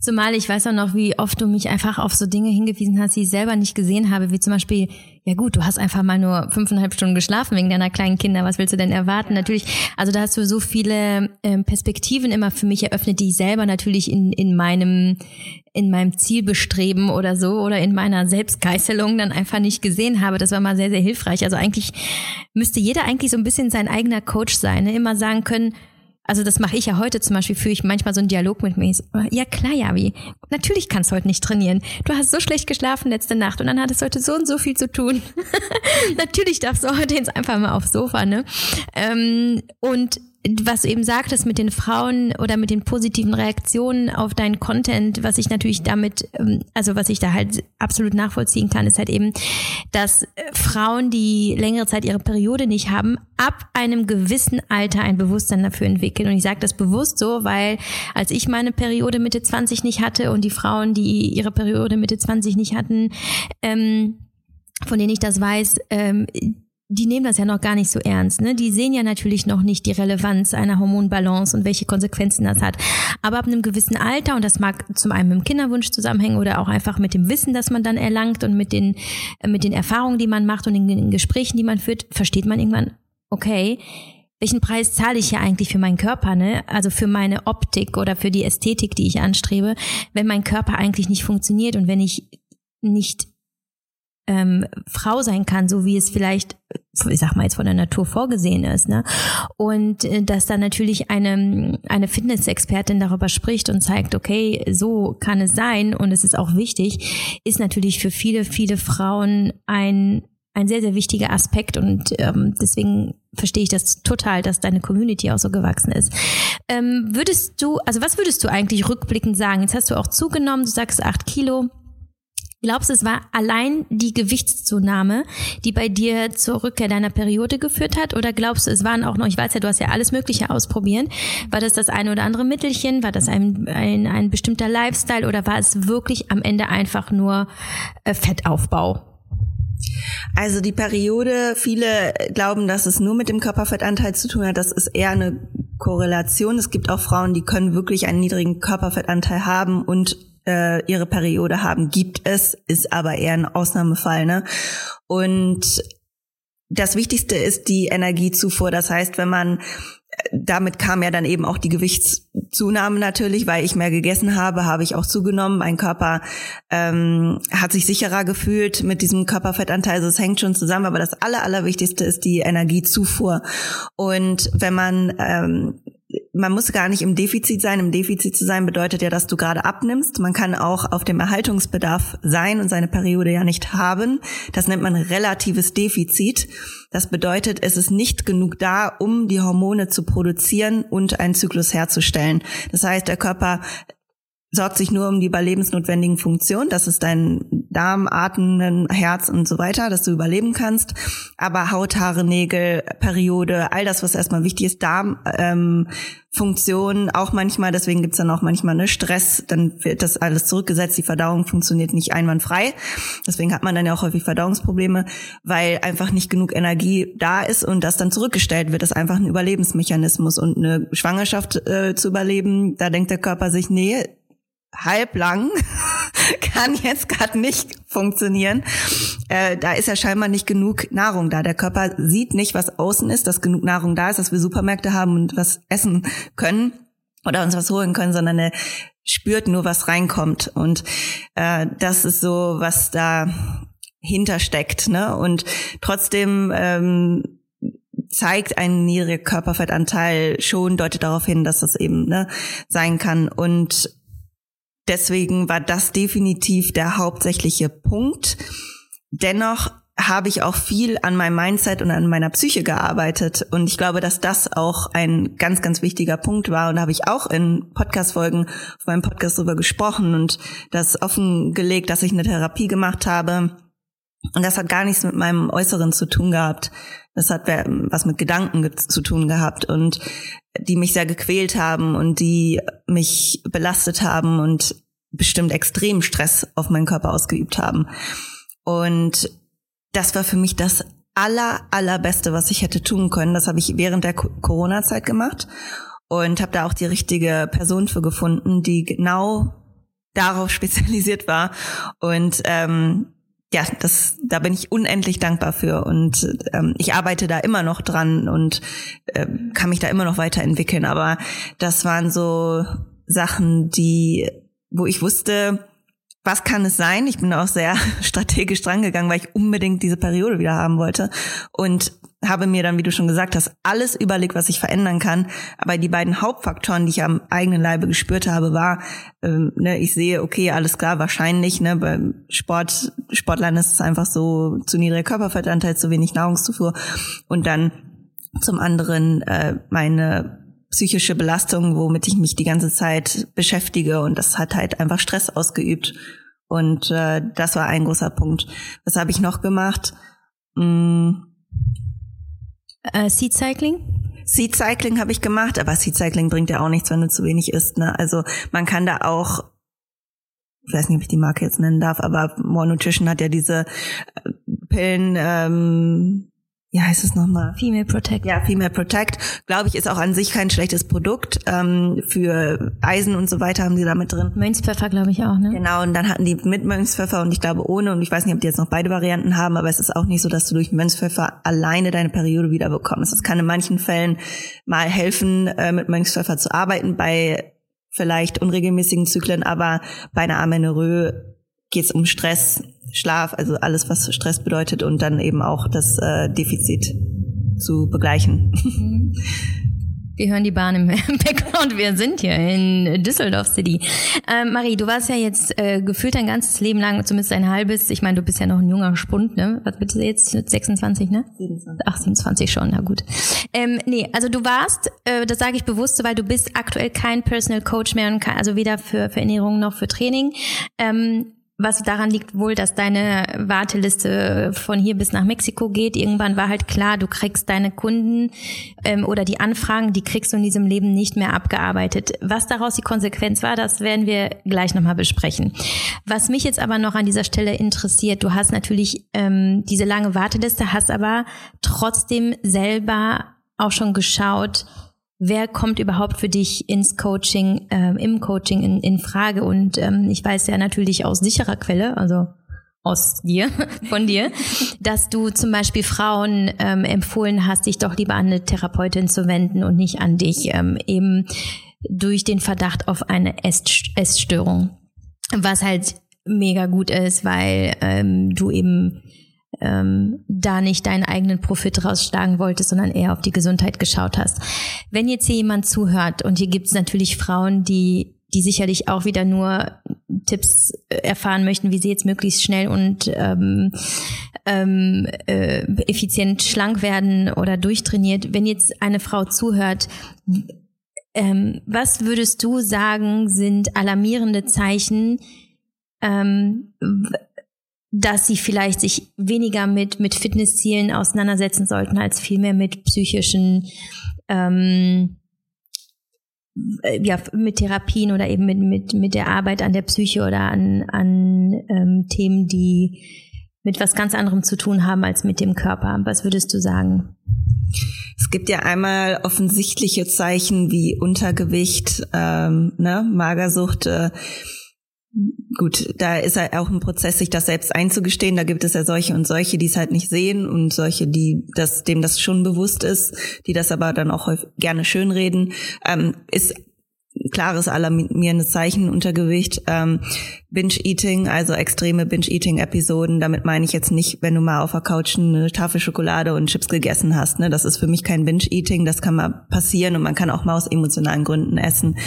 Zumal ich weiß auch noch, wie oft du mich einfach auf so Dinge hingewiesen hast, die ich selber nicht gesehen habe, wie zum Beispiel, ja gut, du hast einfach mal nur fünfeinhalb Stunden geschlafen wegen deiner kleinen Kinder, was willst du denn erwarten? Natürlich, also da hast du so viele ähm, Perspektiven immer für mich eröffnet, die ich selber natürlich in, in meinem in meinem Zielbestreben oder so oder in meiner Selbstgeißelung dann einfach nicht gesehen habe. Das war mal sehr, sehr hilfreich. Also eigentlich müsste jeder eigentlich so ein bisschen sein eigener Coach sein, ne? immer sagen können, Also das mache ich ja heute zum Beispiel, führe ich manchmal so einen Dialog mit mir. Ja klar, Javi, natürlich kannst du heute nicht trainieren. Du hast so schlecht geschlafen letzte Nacht und dann hattest du heute so und so viel zu tun. natürlich darfst du heute jetzt einfach mal aufs Sofa, ne? Ähm, und was du eben sagtest mit den Frauen oder mit den positiven Reaktionen auf deinen Content, was ich natürlich damit, ähm, also was ich da halt absolut nachvollziehen kann, ist halt eben, dass Frauen, die längere Zeit ihre Periode nicht haben, ab einem gewissen Alter ein Bewusstsein dafür entwickeln. Und ich sage das bewusst so, weil als ich meine Periode Mitte 20 nicht hatte und die Frauen, die ihre Periode Mitte 20 nicht hatten, ähm, von denen ich das weiß, ähm, die nehmen das ja noch gar nicht so ernst. Ne? Die sehen ja natürlich noch nicht die Relevanz einer Hormonbalance und welche Konsequenzen das hat. Aber ab einem gewissen Alter, und das mag zum einen mit dem Kinderwunsch zusammenhängen oder auch einfach mit dem Wissen, das man dann erlangt und mit den, äh, mit den Erfahrungen, die man macht und den, den Gesprächen, die man führt, versteht man irgendwann, okay, welchen Preis zahle ich ja eigentlich für meinen Körper, ne? Also für meine Optik oder für die Ästhetik, die ich anstrebe, wenn mein Körper eigentlich nicht funktioniert und wenn ich nicht ähm, Frau sein kann, so wie es vielleicht, ich sag mal jetzt von der Natur vorgesehen ist, ne? Und äh, dass dann natürlich eine eine Fitnessexpertin darüber spricht und zeigt, okay, so kann es sein und es ist auch wichtig, ist natürlich für viele viele Frauen ein ein sehr sehr wichtiger Aspekt und ähm, deswegen verstehe ich das total, dass deine Community auch so gewachsen ist. Ähm, würdest du, also was würdest du eigentlich rückblickend sagen? Jetzt hast du auch zugenommen, du sagst acht Kilo Glaubst du, es war allein die Gewichtszunahme, die bei dir zur Rückkehr deiner Periode geführt hat? Oder glaubst du, es waren auch noch, ich weiß ja, du hast ja alles Mögliche ausprobieren. War das das eine oder andere Mittelchen? War das ein, ein, ein bestimmter Lifestyle? Oder war es wirklich am Ende einfach nur äh, Fettaufbau? Also die Periode, viele glauben, dass es nur mit dem Körperfettanteil zu tun hat. Das ist eher eine Korrelation. Es gibt auch Frauen, die können wirklich einen niedrigen Körperfettanteil haben und äh, ihre Periode haben, gibt es, ist aber eher ein Ausnahmefall. Ne? Und das Wichtigste ist die Energiezufuhr. Das heißt, wenn man damit kam ja dann eben auch die Gewichtszunahme natürlich, weil ich mehr gegessen habe, habe ich auch zugenommen. Mein Körper ähm, hat sich sicherer gefühlt mit diesem Körperfettanteil. Also es hängt schon zusammen, aber das Aller, Allerwichtigste ist die Energiezufuhr. Und wenn man ähm, man muss gar nicht im Defizit sein. Im Defizit zu sein bedeutet ja, dass du gerade abnimmst. Man kann auch auf dem Erhaltungsbedarf sein und seine Periode ja nicht haben. Das nennt man relatives Defizit. Das bedeutet, es ist nicht genug da, um die Hormone zu produzieren und einen Zyklus herzustellen. Das heißt, der Körper sorgt sich nur um die überlebensnotwendigen Funktionen. Das ist dein Darm, Atmen, Herz und so weiter, dass du überleben kannst. Aber Haut, Haare, Nägel, Periode, all das, was erstmal wichtig ist, Darm, ähm, Funktion auch manchmal, deswegen gibt's dann auch manchmal ne, Stress, dann wird das alles zurückgesetzt, die Verdauung funktioniert nicht einwandfrei. Deswegen hat man dann ja auch häufig Verdauungsprobleme, weil einfach nicht genug Energie da ist und das dann zurückgestellt wird. Das ist einfach ein Überlebensmechanismus und eine Schwangerschaft äh, zu überleben, da denkt der Körper sich, nee, halblang kann jetzt gerade nicht funktionieren. Äh, da ist ja scheinbar nicht genug Nahrung da. Der Körper sieht nicht, was außen ist, dass genug Nahrung da ist, dass wir Supermärkte haben und was essen können oder uns was holen können, sondern er spürt nur, was reinkommt. Und äh, das ist so, was da hintersteckt. Ne? Und trotzdem ähm, zeigt ein niedriger Körperfettanteil schon, deutet darauf hin, dass das eben ne, sein kann. Und Deswegen war das definitiv der hauptsächliche Punkt. Dennoch habe ich auch viel an meinem Mindset und an meiner Psyche gearbeitet. Und ich glaube, dass das auch ein ganz, ganz wichtiger Punkt war. Und da habe ich auch in Podcast-Folgen auf meinem Podcast darüber gesprochen und das offengelegt, dass ich eine Therapie gemacht habe. Und das hat gar nichts mit meinem Äußeren zu tun gehabt. Das hat was mit Gedanken zu tun gehabt und die mich sehr gequält haben und die mich belastet haben und bestimmt extrem Stress auf meinen Körper ausgeübt haben. Und das war für mich das aller, allerbeste, was ich hätte tun können. Das habe ich während der Corona-Zeit gemacht und habe da auch die richtige Person für gefunden, die genau darauf spezialisiert war. Und ähm, ja, das, da bin ich unendlich dankbar für und ähm, ich arbeite da immer noch dran und äh, kann mich da immer noch weiterentwickeln. Aber das waren so Sachen, die, wo ich wusste, was kann es sein? Ich bin auch sehr strategisch drangegangen, weil ich unbedingt diese Periode wieder haben wollte und habe mir dann, wie du schon gesagt hast, alles überlegt, was ich verändern kann. Aber die beiden Hauptfaktoren, die ich am eigenen Leibe gespürt habe, war, ähm, ne, ich sehe, okay, alles klar, wahrscheinlich, ne, beim Sport, Sportlern ist es einfach so zu niedriger Körperfettanteil, zu wenig Nahrungszufuhr und dann zum anderen äh, meine psychische Belastung, womit ich mich die ganze Zeit beschäftige und das hat halt einfach Stress ausgeübt. Und äh, das war ein großer Punkt. Was habe ich noch gemacht? Hm. Äh, Seed Cycling? Seed Cycling habe ich gemacht, aber Seed Cycling bringt ja auch nichts, wenn du zu wenig isst. Ne? Also man kann da auch, ich weiß nicht, ob ich die Marke jetzt nennen darf, aber More Nutrition hat ja diese äh, Pillen, ähm, wie heißt es nochmal? Female Protect. Ja, Female Protect, glaube ich, ist auch an sich kein schlechtes Produkt. Ähm, für Eisen und so weiter haben sie da mit drin. Mönchspfeffer, glaube ich, auch, ne? Genau, und dann hatten die mit Mönchspfeffer und ich glaube ohne. Und ich weiß nicht, ob die jetzt noch beide Varianten haben, aber es ist auch nicht so, dass du durch Mönchspfeffer alleine deine Periode wieder bekommst. Es kann in manchen Fällen mal helfen, äh, mit Mönchspfeffer zu arbeiten, bei vielleicht unregelmäßigen Zyklen, aber bei einer Amenorrhoe geht es um Stress, Schlaf, also alles, was Stress bedeutet und dann eben auch das äh, Defizit zu begleichen. Mhm. Wir hören die Bahn im Background. Wir sind hier in Düsseldorf City. Ähm, Marie, du warst ja jetzt äh, gefühlt dein ganzes Leben lang, zumindest ein halbes. Ich meine, du bist ja noch ein junger Spund, ne? Was bitte jetzt? 26, ne? 27. Ach, 27 schon, na gut. Ähm, nee, also du warst, äh, das sage ich bewusst, weil du bist aktuell kein Personal Coach mehr, und kein, also weder für, für Ernährung noch für Training. Ähm, was daran liegt wohl, dass deine Warteliste von hier bis nach Mexiko geht. Irgendwann war halt klar, du kriegst deine Kunden ähm, oder die Anfragen, die kriegst du in diesem Leben nicht mehr abgearbeitet. Was daraus die Konsequenz war, das werden wir gleich nochmal besprechen. Was mich jetzt aber noch an dieser Stelle interessiert, du hast natürlich ähm, diese lange Warteliste, hast aber trotzdem selber auch schon geschaut, wer kommt überhaupt für dich ins Coaching, äh, im Coaching in, in Frage? Und ähm, ich weiß ja natürlich aus sicherer Quelle, also aus dir, von dir, dass du zum Beispiel Frauen ähm, empfohlen hast, dich doch lieber an eine Therapeutin zu wenden und nicht an dich, ähm, eben durch den Verdacht auf eine Essstörung. Was halt mega gut ist, weil ähm, du eben ähm, da nicht deinen eigenen Profit rausschlagen wolltest, sondern eher auf die Gesundheit geschaut hast. Wenn jetzt hier jemand zuhört und hier gibt es natürlich Frauen, die die sicherlich auch wieder nur Tipps äh, erfahren möchten, wie sie jetzt möglichst schnell und ähm, ähm, äh, effizient schlank werden oder durchtrainiert. Wenn jetzt eine Frau zuhört, ähm, was würdest du sagen, sind alarmierende Zeichen, ähm, dass sie vielleicht sich weniger mit, mit Fitnesszielen auseinandersetzen sollten, als vielmehr mit psychischen, ähm, äh, ja, mit Therapien oder eben mit, mit, mit der Arbeit an der Psyche oder an, an ähm, Themen, die mit was ganz anderem zu tun haben als mit dem Körper. Was würdest du sagen? Es gibt ja einmal offensichtliche Zeichen wie Untergewicht, ähm, ne, Magersucht, äh, gut, da ist halt auch ein Prozess, sich das selbst einzugestehen. Da gibt es ja solche und solche, die es halt nicht sehen und solche, die das, dem das schon bewusst ist, die das aber dann auch gerne schönreden. Ähm, ist klares alarmierendes Zeichen Untergewicht, ähm, Binge-Eating, also extreme Binge-Eating-Episoden. Damit meine ich jetzt nicht, wenn du mal auf der Couch eine Tafel Schokolade und Chips gegessen hast. Ne? Das ist für mich kein Binge-Eating, das kann mal passieren und man kann auch mal aus emotionalen Gründen essen.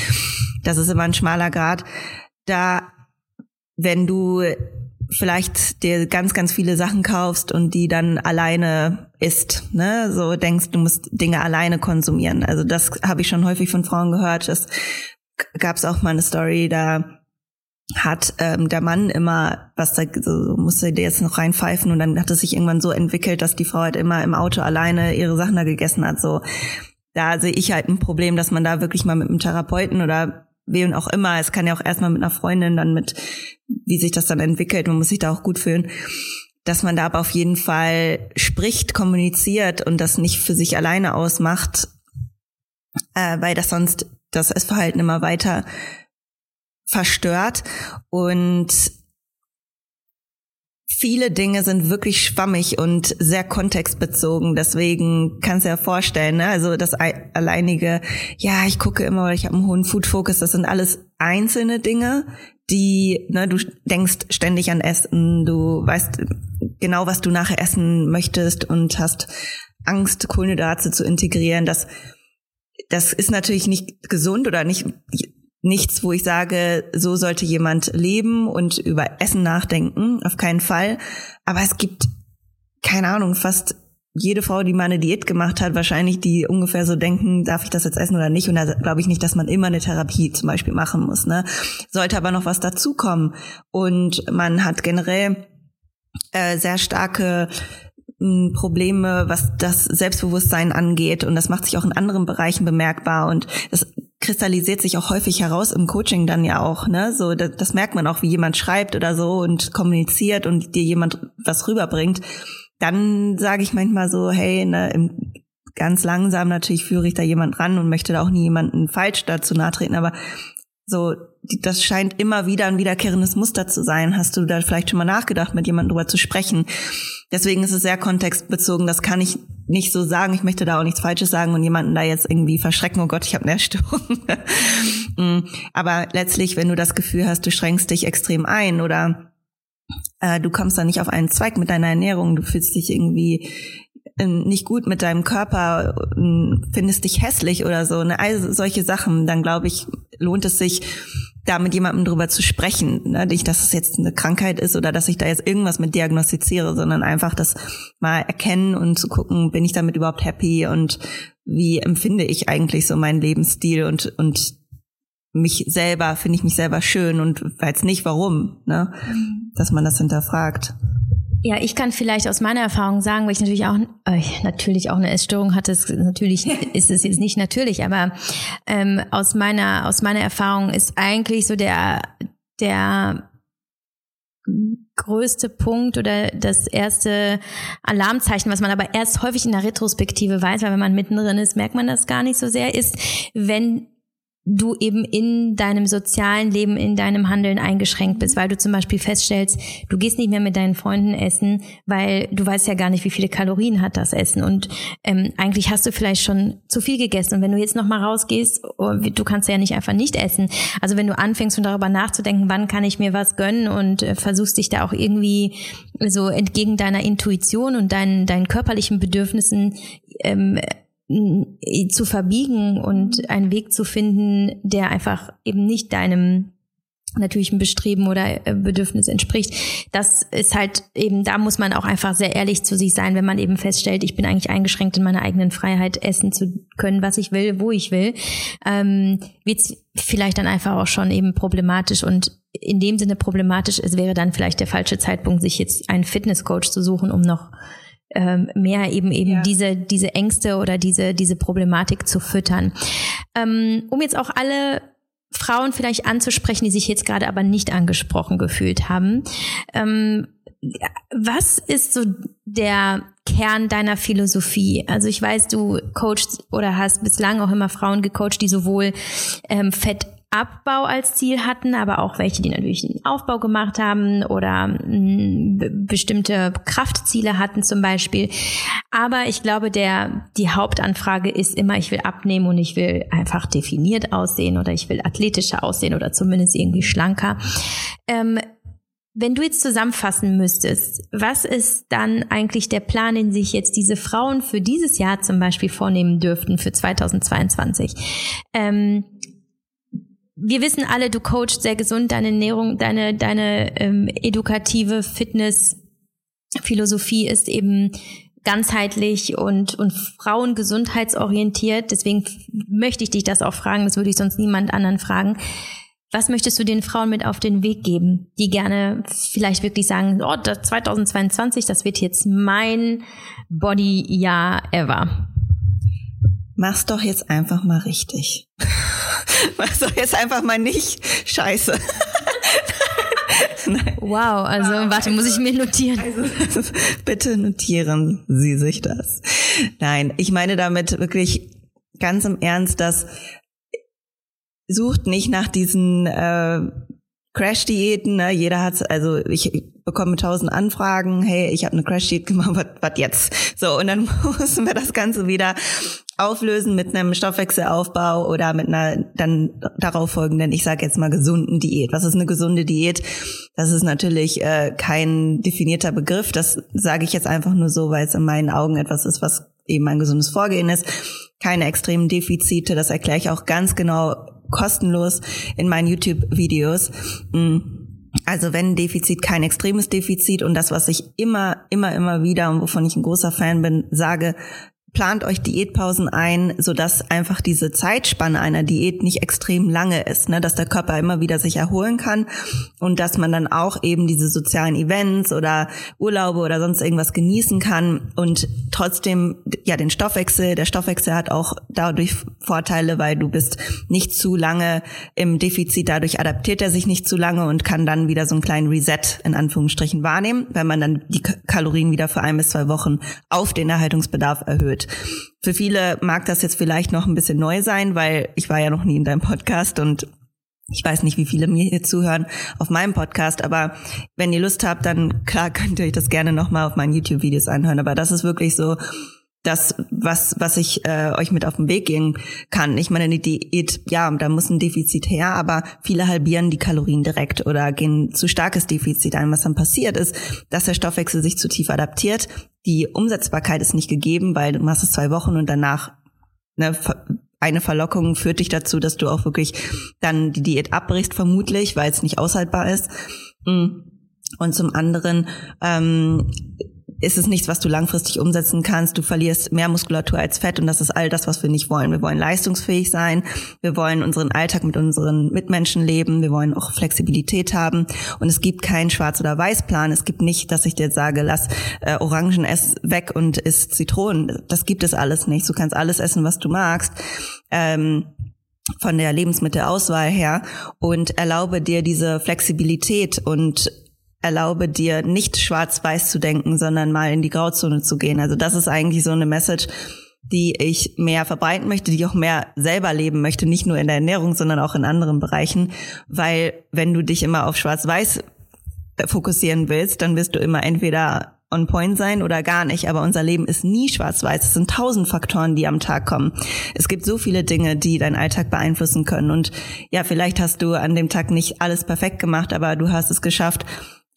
Das ist immer ein schmaler Grad. Da wenn du vielleicht dir ganz, ganz viele Sachen kaufst und die dann alleine isst, ne? So denkst, du musst Dinge alleine konsumieren. Also das habe ich schon häufig von Frauen gehört. Das gab es auch mal eine Story, da hat ähm, der Mann immer, was da so, musste der jetzt noch reinpfeifen und dann hat es sich irgendwann so entwickelt, dass die Frau halt immer im Auto alleine ihre Sachen da gegessen hat. So, da sehe ich halt ein Problem, dass man da wirklich mal mit einem Therapeuten oder wem auch immer. Es kann ja auch erstmal mit einer Freundin, dann mit, wie sich das dann entwickelt. Man muss sich da auch gut fühlen. Dass man da aber auf jeden Fall spricht, kommuniziert und das nicht für sich alleine ausmacht, äh, weil das sonst das Essverhalten immer weiter verstört. Und viele Dinge sind wirklich schwammig und sehr kontextbezogen. Deswegen kannst du ja vorstellen, ne? also das alleinige, ja, ich gucke immer, ich habe einen hohen Food Focus, das sind alles einzelne Dinge, die, ne, du denkst ständig an Essen, du weißt genau, was du nachher essen möchtest und hast Angst, Kohlenhydrate zu integrieren. Das, das ist natürlich nicht gesund oder nicht, nichts, wo ich sage, so sollte jemand leben und über Essen nachdenken. Auf keinen Fall. Aber es gibt, keine Ahnung, fast jede Frau, die mal eine Diät gemacht hat, wahrscheinlich die ungefähr so denken, darf ich das jetzt essen oder nicht? Und da glaube ich nicht, dass man immer eine Therapie zum Beispiel machen muss. Ne? Sollte aber noch was dazukommen. Und man hat generell äh, sehr starke hm, Probleme, was das Selbstbewusstsein angeht. Und das macht sich auch in anderen Bereichen bemerkbar. Und das kristallisiert sich auch häufig heraus im Coaching dann ja auch, ne? So, das, das merkt man auch, wie jemand schreibt oder so und kommuniziert und dir jemand was rüberbringt dann sage ich manchmal so, hey, ne, im, ganz langsam natürlich führe ich da jemand ran und möchte da auch nie jemanden falsch dazu nahtreten, aber so, das scheint immer wieder ein wiederkehrendes Muster zu sein. Hast du da vielleicht schon mal nachgedacht, mit jemandem drüber zu sprechen? Deswegen ist es sehr kontextbezogen. Das kann ich nicht so sagen. Ich möchte da auch nichts Falsches sagen und jemanden da jetzt irgendwie verschrecken. Oh Gott, ich habe eine Essstörung. Mm, aber letztlich, wenn du das Gefühl hast, du schränkst dich extrem ein oder äh, du kommst da nicht auf einen Zweig mit deiner Ernährung, du fühlst dich irgendwie äh, nicht gut mit deinem Körper, äh, findest dich hässlich oder so, ne? all solche Sachen, dann glaube ich, lohnt es sich, da mit jemandem drüber zu sprechen. Ne? Nicht, dass es jetzt eine Krankheit ist oder dass ich da jetzt irgendwas mit diagnostiziere, sondern einfach das mal erkennen und zu gucken, bin ich damit überhaupt happy und wie empfinde ich eigentlich so meinen Lebensstil und, und mich selber, finde ich mich selber schön und weiß nicht warum, ne? Mhm. Dass man das hinterfragt. Ja, ich kann vielleicht aus meiner Erfahrung sagen, weil ich natürlich auch äh, natürlich auch eine Essstörung hatte. Es, natürlich ist es jetzt nicht natürlich, aber ähm, aus meiner aus meiner Erfahrung ist eigentlich so der der größte Punkt oder das erste Alarmzeichen, was man aber erst häufig in der Retrospektive weiß, weil wenn man mittendrin ist, merkt man das gar nicht so sehr, ist, wenn du eben in deinem sozialen Leben, in deinem Handeln eingeschränkt bist, weil du zum Beispiel feststellst, du gehst nicht mehr mit deinen Freunden essen, weil du weißt ja gar nicht, wie viele Kalorien hat das Essen und ähm, eigentlich hast du vielleicht schon zu viel gegessen und wenn du jetzt noch mal rausgehst, oh, du kannst ja nicht einfach nicht essen. Also wenn du anfängst und darüber nachzudenken, wann kann ich mir was gönnen und äh, versuchst dich da auch irgendwie so entgegen deiner Intuition und deinen, deinen körperlichen Bedürfnissen ähm, zu verbiegen und einen Weg zu finden, der einfach eben nicht deinem natürlichen Bestreben oder äh, Bedürfnis entspricht. Das ist halt eben, da muss man auch einfach sehr ehrlich zu sich sein, wenn man eben feststellt, ich bin eigentlich eingeschränkt in meiner eigenen Freiheit, essen zu können, was ich will, wo ich will, ähm, wird vielleicht dann einfach auch schon eben problematisch und in dem Sinne problematisch, es wäre dann vielleicht der falsche Zeitpunkt, sich jetzt einen Fitnesscoach zu suchen, um noch ähm, mehr eben eben ja. diese diese Ängste oder diese diese Problematik zu füttern. Ähm, um jetzt auch alle Frauen vielleicht anzusprechen, die sich jetzt gerade aber nicht angesprochen gefühlt haben. Ähm, was ist so der Kern deiner Philosophie? Also ich weiß, du coachst oder hast bislang auch immer Frauen gecoacht, die sowohl ähm, Fett Abbau als Ziel hatten, aber auch welche, die natürlich einen Aufbau gemacht haben oder mm, bestimmte Kraftziele hatten zum Beispiel. Aber ich glaube, der, die Hauptanfrage ist immer, ich will abnehmen und ich will einfach definiert aussehen oder ich will athletischer aussehen oder zumindest irgendwie schlanker. Ähm, wenn du jetzt zusammenfassen müsstest, was ist dann eigentlich der Plan, den sich jetzt diese Frauen für dieses Jahr zum Beispiel vornehmen dürften, für 2022? Ähm, wir wissen alle, du coachst sehr gesund, deine Ernährung, deine, deine ähm, edukative Fitness-Philosophie ist eben ganzheitlich und, und frauengesundheitsorientiert. Deswegen möchte ich dich das auch fragen, das würde ich sonst niemand anderen fragen. Was möchtest du den Frauen mit auf den Weg geben, die gerne vielleicht wirklich sagen, oh, 2022, das wird jetzt mein Body-Jahr ever? Mach's doch jetzt einfach mal richtig. Mach's doch jetzt einfach mal nicht scheiße. wow, also wow, warte, also, muss ich mir notieren. Also, bitte notieren Sie sich das. Nein, ich meine damit wirklich ganz im Ernst, dass sucht nicht nach diesen äh, Crash-Diäten, ne? jeder hat, also ich bekomme tausend Anfragen, hey, ich habe eine Crash-Diät gemacht, was jetzt? So, und dann müssen wir das Ganze wieder auflösen mit einem Stoffwechselaufbau oder mit einer dann darauf folgenden, ich sage jetzt mal gesunden Diät. Was ist eine gesunde Diät? Das ist natürlich äh, kein definierter Begriff. Das sage ich jetzt einfach nur so, weil es in meinen Augen etwas ist, was eben ein gesundes Vorgehen ist. Keine extremen Defizite, das erkläre ich auch ganz genau kostenlos in meinen YouTube-Videos. Mm. Also wenn Defizit kein extremes Defizit und das, was ich immer, immer, immer wieder und wovon ich ein großer Fan bin, sage, plant euch Diätpausen ein, sodass einfach diese Zeitspanne einer Diät nicht extrem lange ist, ne? dass der Körper immer wieder sich erholen kann und dass man dann auch eben diese sozialen Events oder Urlaube oder sonst irgendwas genießen kann und trotzdem ja den Stoffwechsel, der Stoffwechsel hat auch dadurch Vorteile, weil du bist nicht zu lange im Defizit, dadurch adaptiert er sich nicht zu lange und kann dann wieder so einen kleinen Reset in Anführungsstrichen wahrnehmen, wenn man dann die Kalorien wieder für ein bis zwei Wochen auf den Erhaltungsbedarf erhöht. Für viele mag das jetzt vielleicht noch ein bisschen neu sein, weil ich war ja noch nie in deinem Podcast und ich weiß nicht, wie viele mir hier zuhören auf meinem Podcast, aber wenn ihr Lust habt, dann klar könnt ihr euch das gerne nochmal auf meinen YouTube-Videos anhören. Aber das ist wirklich so das, was, was ich äh, euch mit auf den Weg gehen kann. Ich meine, eine Diät, ja, da muss ein Defizit her, aber viele halbieren die Kalorien direkt oder gehen zu starkes Defizit ein. Was dann passiert ist, dass der Stoffwechsel sich zu tief adaptiert. Die Umsetzbarkeit ist nicht gegeben, weil du machst es zwei Wochen und danach ne, eine Verlockung führt dich dazu, dass du auch wirklich dann die Diät abbrichst, vermutlich, weil es nicht aushaltbar ist. Mm. Und zum anderen ähm, ist es nichts, was du langfristig umsetzen kannst. Du verlierst mehr Muskulatur als Fett und das ist all das, was wir nicht wollen. Wir wollen leistungsfähig sein. Wir wollen unseren Alltag mit unseren Mitmenschen leben. Wir wollen auch Flexibilität haben. Und es gibt keinen Schwarz- oder Weiß-Plan. Es gibt nicht, dass ich dir sage, lass äh, Orangen ess weg und isst Zitronen. Das gibt es alles nicht. Du kannst alles essen, was du magst. Ähm, von der Lebensmittelauswahl her und erlaube dir diese Flexibilität und erlaube dir nicht schwarz-weiß zu denken, sondern mal in die Grauzone zu gehen. Also das ist eigentlich so eine Message, die ich mehr verbreiten möchte, die ich auch mehr selber leben möchte, nicht nur in der Ernährung, sondern auch in anderen Bereichen, weil wenn du dich immer auf schwarz-weiß fokussieren willst, dann wirst du immer entweder on point sein oder gar nicht. Aber unser Leben ist nie schwarz-weiß. Es sind tausend Faktoren, die am Tag kommen. Es gibt so viele Dinge, die deinen Alltag beeinflussen können. Und ja, vielleicht hast du an dem Tag nicht alles perfekt gemacht, aber du hast es geschafft,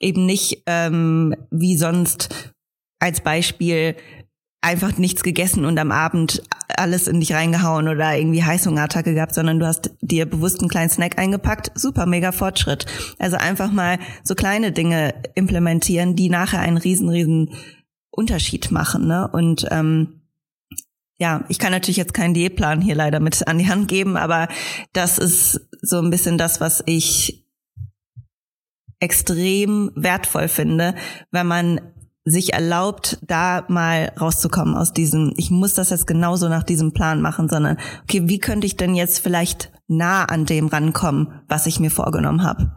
eben nicht ähm, wie sonst als Beispiel einfach nichts gegessen und am Abend alles in dich reingehauen oder irgendwie Heißhungerattacke gehabt, sondern du hast dir bewusst einen kleinen Snack eingepackt. Super, mega Fortschritt. Also einfach mal so kleine Dinge implementieren, die nachher einen riesen, riesen Unterschied machen. Ne? Und ähm, ja, ich kann natürlich jetzt keinen Diätplan hier leider mit an die Hand geben, aber das ist so ein bisschen das, was ich extrem wertvoll finde, wenn man sich erlaubt, da mal rauszukommen aus diesem, ich muss das jetzt genauso nach diesem Plan machen, sondern, okay, wie könnte ich denn jetzt vielleicht nah an dem rankommen, was ich mir vorgenommen habe?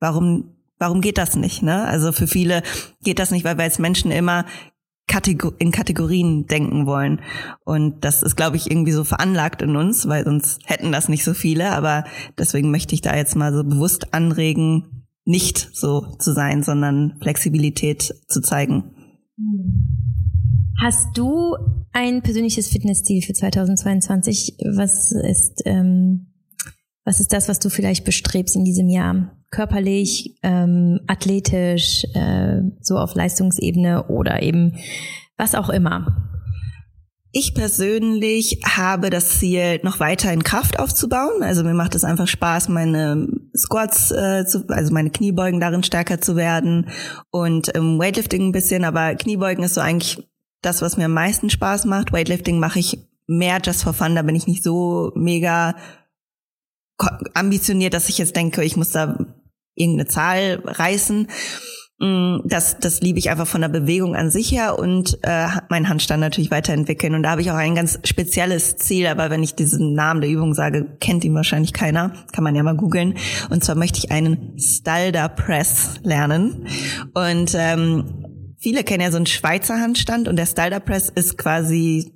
Warum, warum geht das nicht? Ne? Also für viele geht das nicht, weil wir als Menschen immer in Kategorien denken wollen. Und das ist, glaube ich, irgendwie so veranlagt in uns, weil sonst hätten das nicht so viele. Aber deswegen möchte ich da jetzt mal so bewusst anregen, nicht so zu sein, sondern Flexibilität zu zeigen. Hast du ein persönliches Fitnessziel für 2022? Was ist, ähm, was ist das, was du vielleicht bestrebst in diesem Jahr? Körperlich, ähm, athletisch, äh, so auf Leistungsebene oder eben was auch immer? Ich persönlich habe das Ziel, noch weiter in Kraft aufzubauen. Also mir macht es einfach Spaß, meine Squats, äh, zu, also meine Kniebeugen darin stärker zu werden und im Weightlifting ein bisschen, aber Kniebeugen ist so eigentlich das, was mir am meisten Spaß macht. Weightlifting mache ich mehr just for fun, da bin ich nicht so mega ambitioniert, dass ich jetzt denke, ich muss da irgendeine Zahl reißen. Mm, das, das liebe ich einfach von der Bewegung an sich her und äh, meinen Handstand natürlich weiterentwickeln. Und da habe ich auch ein ganz spezielles Ziel, aber wenn ich diesen Namen der Übung sage, kennt ihn wahrscheinlich keiner. Kann man ja mal googeln. Und zwar möchte ich einen Stalder Press lernen. Und ähm, viele kennen ja so einen Schweizer Handstand und der Stalder Press ist quasi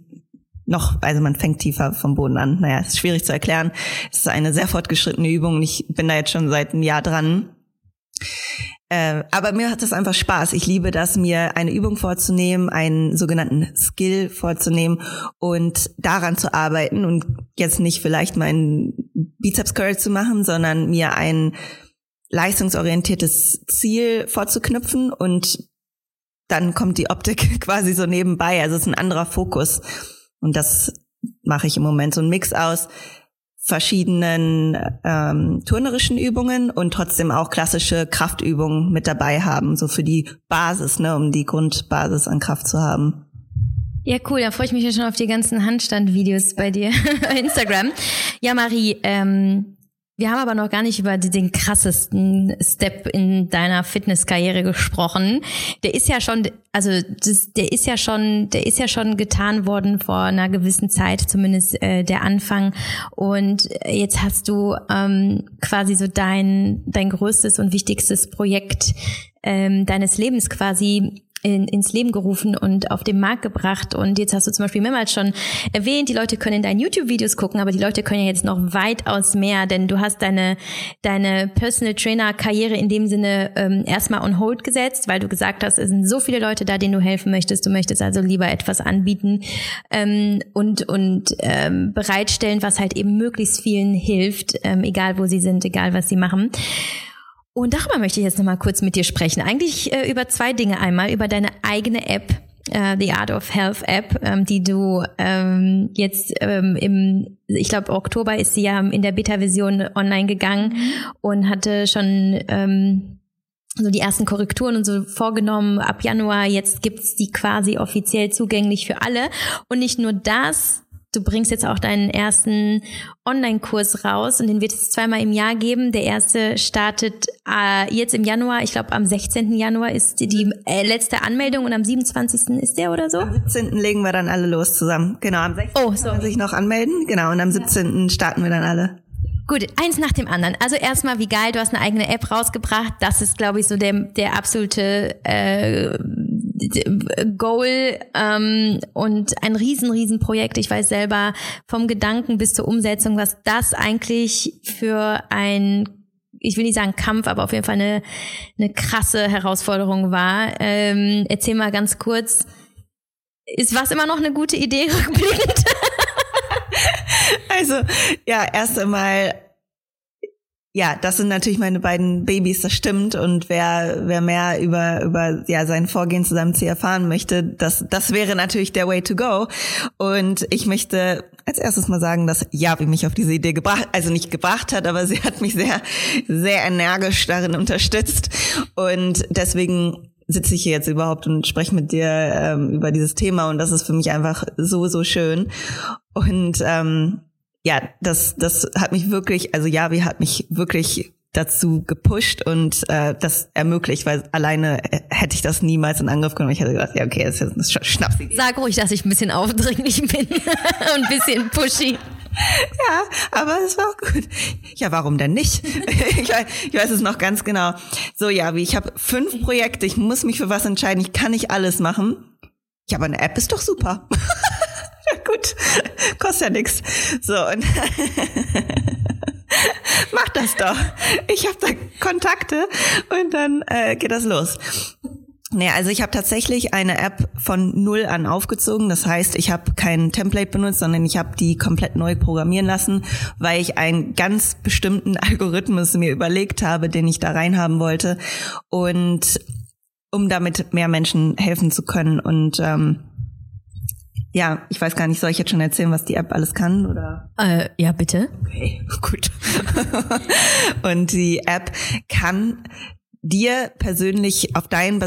noch, also man fängt tiefer vom Boden an. Naja, ist schwierig zu erklären. Es ist eine sehr fortgeschrittene Übung. Ich bin da jetzt schon seit einem Jahr dran. Äh, aber mir hat das einfach Spaß. Ich liebe das, mir eine Übung vorzunehmen, einen sogenannten Skill vorzunehmen und daran zu arbeiten und jetzt nicht vielleicht meinen Bizeps Curl zu machen, sondern mir ein leistungsorientiertes Ziel vorzuknüpfen und dann kommt die Optik quasi so nebenbei. Also es ist ein anderer Fokus. Und das mache ich im Moment so ein Mix aus verschiedenen ähm, turnerischen Übungen und trotzdem auch klassische Kraftübungen mit dabei haben, so für die Basis, ne, um die Grundbasis an Kraft zu haben. Ja, cool. Da freue ich mich ja schon auf die ganzen Handstand-Videos bei dir bei Instagram. Ja, Marie, ähm, wir haben aber noch gar nicht über den krassesten Step in deiner Fitnesskarriere gesprochen. Der ist ja schon, also das, der ist ja schon, der ist ja schon getan worden vor einer gewissen Zeit, zumindest äh, der Anfang. Und jetzt hast du ähm, quasi so dein dein größtes und wichtigstes Projekt ähm, deines Lebens quasi in, ins Leben gerufen und auf den Markt gebracht. Und jetzt hast du zum Beispiel mehrmals schon erwähnt, die Leute können in deinen YouTube-Videos gucken, aber die Leute können ja jetzt noch weitaus mehr, denn du hast deine, deine Personal Trainer-Karriere in dem Sinne ähm, erstmal on hold gesetzt, weil du gesagt hast, es sind so viele Leute da, denen du helfen möchtest. Du möchtest also lieber etwas anbieten ähm, und, und ähm, bereitstellen, was halt eben möglichst vielen hilft, ähm, egal wo sie sind, egal was sie machen. Und darüber möchte ich jetzt nochmal kurz mit dir sprechen. Eigentlich äh, über zwei Dinge. Einmal über deine eigene App, äh, The Art of Health App, ähm, die du ähm, jetzt ähm, im, ich glaube, Oktober ist sie ja in der Beta-Version online gegangen mhm. und hatte schon ähm, so die ersten Korrekturen und so vorgenommen. Ab Januar jetzt gibt's die quasi offiziell zugänglich für alle. Und nicht nur das, du bringst jetzt auch deinen ersten Online-Kurs raus und den wird es zweimal im Jahr geben. Der erste startet äh, jetzt im Januar, ich glaube am 16. Januar ist die äh, letzte Anmeldung und am 27. ist der oder so? Am 17. legen wir dann alle los zusammen. Genau, am 16. Oh, so. kann sich noch anmelden. Genau, und am 17. Ja. starten wir dann alle. Gut, eins nach dem anderen. Also erstmal, wie geil, du hast eine eigene App rausgebracht. Das ist, glaube ich, so der, der absolute äh, Goal ähm, und ein riesen, riesen Projekt. Ich weiß selber vom Gedanken bis zur Umsetzung, was das eigentlich für ein ich will nicht sagen Kampf, aber auf jeden Fall eine, eine krasse Herausforderung war. Ähm, erzähl mal ganz kurz, ist was immer noch eine gute Idee rückblickend? also, ja, erst einmal ja, das sind natürlich meine beiden Babys, das stimmt. Und wer, wer mehr über, über ja, sein Vorgehen zu seinem Ziel erfahren möchte, das, das wäre natürlich der Way to go. Und ich möchte als erstes mal sagen, dass Javi mich auf diese Idee gebracht, also nicht gebracht hat, aber sie hat mich sehr, sehr energisch darin unterstützt. Und deswegen sitze ich hier jetzt überhaupt und spreche mit dir ähm, über dieses Thema. Und das ist für mich einfach so, so schön. Und ähm, ja, das, das hat mich wirklich, also Javi hat mich wirklich dazu gepusht und äh, das ermöglicht, weil alleine hätte ich das niemals in Angriff genommen. Ich hätte gedacht, ja, okay, das ist jetzt eine Schnapsidee. Sag ruhig, dass ich ein bisschen aufdringlich bin und ein bisschen pushy. Ja, aber es war auch gut. Ja, warum denn nicht? ich, weiß, ich weiß es noch ganz genau. So, ja, wie ich habe fünf Projekte, ich muss mich für was entscheiden, ich kann nicht alles machen. Ja, aber eine App ist doch super. ja, gut, kostet ja nichts. So, und mach das doch. Ich habe da Kontakte und dann äh, geht das los. Nee, also ich habe tatsächlich eine App von null an aufgezogen. Das heißt, ich habe kein Template benutzt, sondern ich habe die komplett neu programmieren lassen, weil ich einen ganz bestimmten Algorithmus mir überlegt habe, den ich da reinhaben wollte. Und um damit mehr Menschen helfen zu können. Und ähm, ja, ich weiß gar nicht, soll ich jetzt schon erzählen, was die App alles kann oder? Äh, ja, bitte. Okay, gut. und die App kann dir persönlich auf deinen,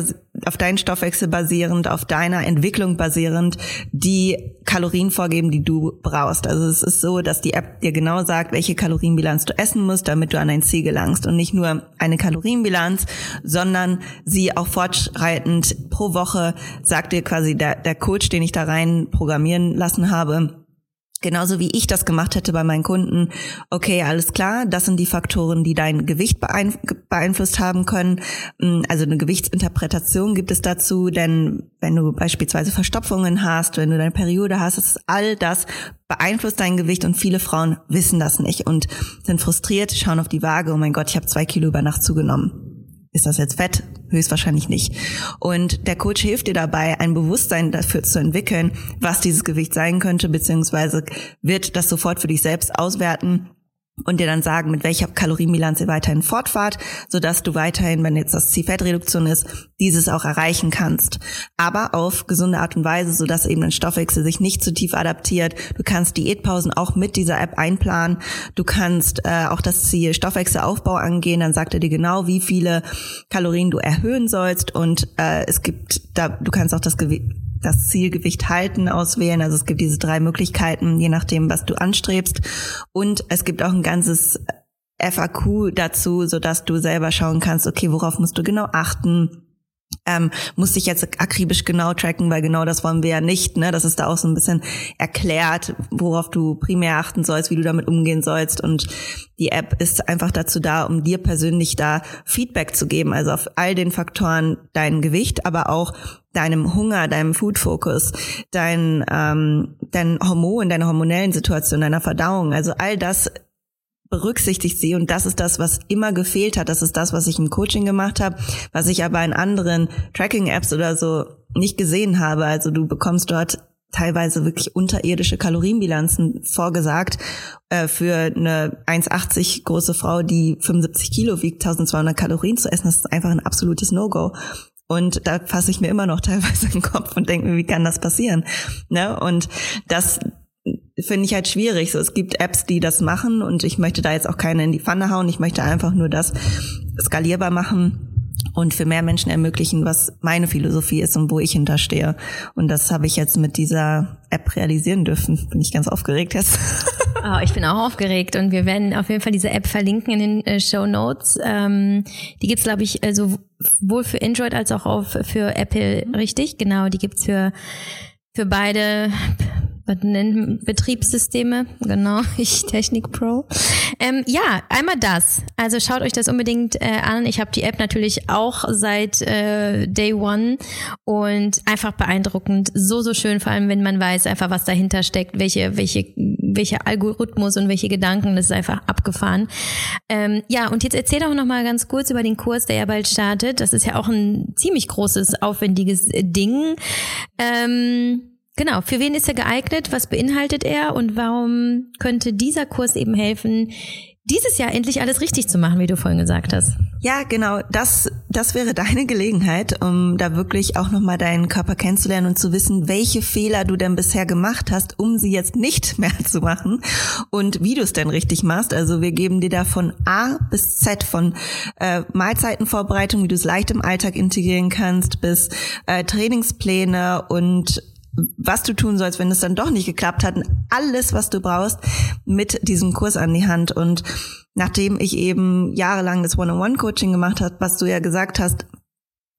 auf deinen Stoffwechsel basierend, auf deiner Entwicklung basierend, die Kalorien vorgeben, die du brauchst. Also es ist so, dass die App dir genau sagt, welche Kalorienbilanz du essen musst, damit du an dein Ziel gelangst. Und nicht nur eine Kalorienbilanz, sondern sie auch fortschreitend pro Woche sagt dir quasi der, der Coach, den ich da rein programmieren lassen habe, Genauso wie ich das gemacht hätte bei meinen Kunden. Okay, alles klar, das sind die Faktoren, die dein Gewicht beeinflusst haben können. Mm, also eine Gewichtsinterpretation gibt es dazu, denn wenn du beispielsweise Verstopfungen hast, wenn du deine Periode hast, ist all das beeinflusst dein Gewicht und viele Frauen wissen das nicht und sind frustriert, schauen auf die Waage, oh mein Gott, ich habe zwei Kilo über Nacht zugenommen. Ist das jetzt Fett? Höchstwahrscheinlich nicht. Und der Coach hilft dir dabei, ein Bewusstsein dafür zu entwickeln, was dieses Gewicht sein könnte, beziehungsweise wird das sofort für dich selbst auswerten und dir dann sagen, mit welcher Kalorienbilanz ihr weiterhin fortfahrt, sodass du weiterhin, wenn jetzt das Ziel Fettreduktion ist, dieses auch erreichen kannst. Aber auf gesunde Art und Weise, sodass eben dein Stoffwechsel sich nicht zu tief adaptiert. Du kannst Diätpausen auch mit dieser App einplanen. Du kannst äh, auch das Ziel Stoffwechselaufbau angehen. Dann sagt er dir genau, wie viele Kalorien du erhöhen sollst. Und äh, es gibt da, du kannst auch das Gewicht das Zielgewicht halten auswählen. Also es gibt diese drei Möglichkeiten, je nachdem, was du anstrebst. Und es gibt auch ein ganzes FAQ dazu, so dass du selber schauen kannst, okay, worauf musst du genau achten? Ähm, muss ich jetzt akribisch genau tracken, weil genau das wollen wir ja nicht. Ne? Das ist da auch so ein bisschen erklärt, worauf du primär achten sollst, wie du damit umgehen sollst. Und die App ist einfach dazu da, um dir persönlich da Feedback zu geben. Also auf all den Faktoren dein Gewicht, aber auch deinem Hunger, deinem Food Focus, dein, ähm, dein Hormon, deiner hormonellen Situation, deiner Verdauung. Also all das berücksichtigt sie und das ist das, was immer gefehlt hat. Das ist das, was ich im Coaching gemacht habe, was ich aber in anderen Tracking-Apps oder so nicht gesehen habe. Also du bekommst dort teilweise wirklich unterirdische Kalorienbilanzen vorgesagt äh, für eine 1,80 große Frau, die 75 Kilo wiegt, 1200 Kalorien zu essen. Das ist einfach ein absolutes No-Go. Und da fasse ich mir immer noch teilweise den Kopf und denke mir, wie kann das passieren? Ne? Und das, finde ich halt schwierig. So, es gibt Apps, die das machen und ich möchte da jetzt auch keine in die Pfanne hauen. Ich möchte einfach nur das skalierbar machen und für mehr Menschen ermöglichen, was meine Philosophie ist und wo ich hinterstehe. Und das habe ich jetzt mit dieser App realisieren dürfen. Bin ich ganz aufgeregt jetzt. Oh, ich bin auch aufgeregt und wir werden auf jeden Fall diese App verlinken in den äh, Show Notes. Ähm, die gibt's, glaube ich, äh, sowohl für Android als auch auf, für Apple, richtig? Genau, die gibt's für für beide was nennen Betriebssysteme, genau, ich Technik Pro. Ähm, ja, einmal das. Also schaut euch das unbedingt äh, an. Ich habe die App natürlich auch seit äh, Day One und einfach beeindruckend. So, so schön, vor allem wenn man weiß einfach, was dahinter steckt, welche, welche, welche Algorithmus und welche Gedanken, das ist einfach abgefahren. Ähm, ja, und jetzt erzähl doch noch mal ganz kurz über den Kurs, der ja bald startet. Das ist ja auch ein ziemlich großes, aufwendiges Ding. Ähm, Genau, für wen ist er geeignet? Was beinhaltet er? Und warum könnte dieser Kurs eben helfen, dieses Jahr endlich alles richtig zu machen, wie du vorhin gesagt hast? Ja, genau. Das, das wäre deine Gelegenheit, um da wirklich auch nochmal deinen Körper kennenzulernen und zu wissen, welche Fehler du denn bisher gemacht hast, um sie jetzt nicht mehr zu machen und wie du es denn richtig machst. Also wir geben dir da von A bis Z, von äh, Mahlzeitenvorbereitung, wie du es leicht im Alltag integrieren kannst, bis äh, Trainingspläne und was du tun sollst, wenn es dann doch nicht geklappt hat. Alles, was du brauchst, mit diesem Kurs an die Hand. Und nachdem ich eben jahrelang das One-on-One-Coaching gemacht habe, was du ja gesagt hast,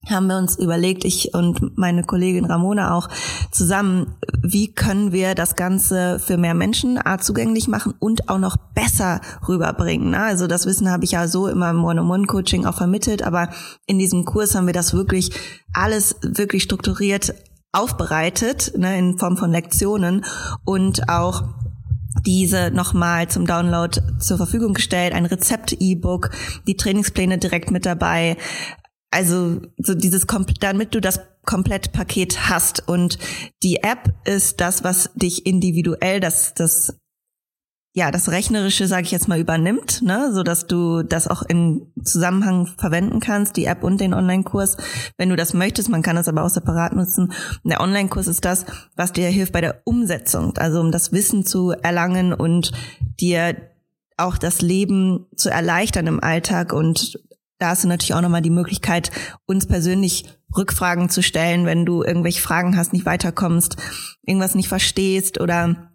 haben wir uns überlegt, ich und meine Kollegin Ramona auch zusammen, wie können wir das Ganze für mehr Menschen zugänglich machen und auch noch besser rüberbringen. Ne? Also das Wissen habe ich ja so immer im One-on-One-Coaching auch vermittelt, aber in diesem Kurs haben wir das wirklich alles wirklich strukturiert aufbereitet, ne, in Form von Lektionen und auch diese nochmal zum Download zur Verfügung gestellt, ein Rezept-E-Book, die Trainingspläne direkt mit dabei. Also so dieses damit du das komplett Paket hast und die App ist das, was dich individuell das das ja, das Rechnerische, sage ich jetzt mal, übernimmt, ne, so dass du das auch in Zusammenhang verwenden kannst, die App und den Online-Kurs, wenn du das möchtest. Man kann das aber auch separat nutzen. Und der Online-Kurs ist das, was dir hilft bei der Umsetzung, also um das Wissen zu erlangen und dir auch das Leben zu erleichtern im Alltag. Und da hast du natürlich auch nochmal die Möglichkeit, uns persönlich Rückfragen zu stellen, wenn du irgendwelche Fragen hast, nicht weiterkommst, irgendwas nicht verstehst oder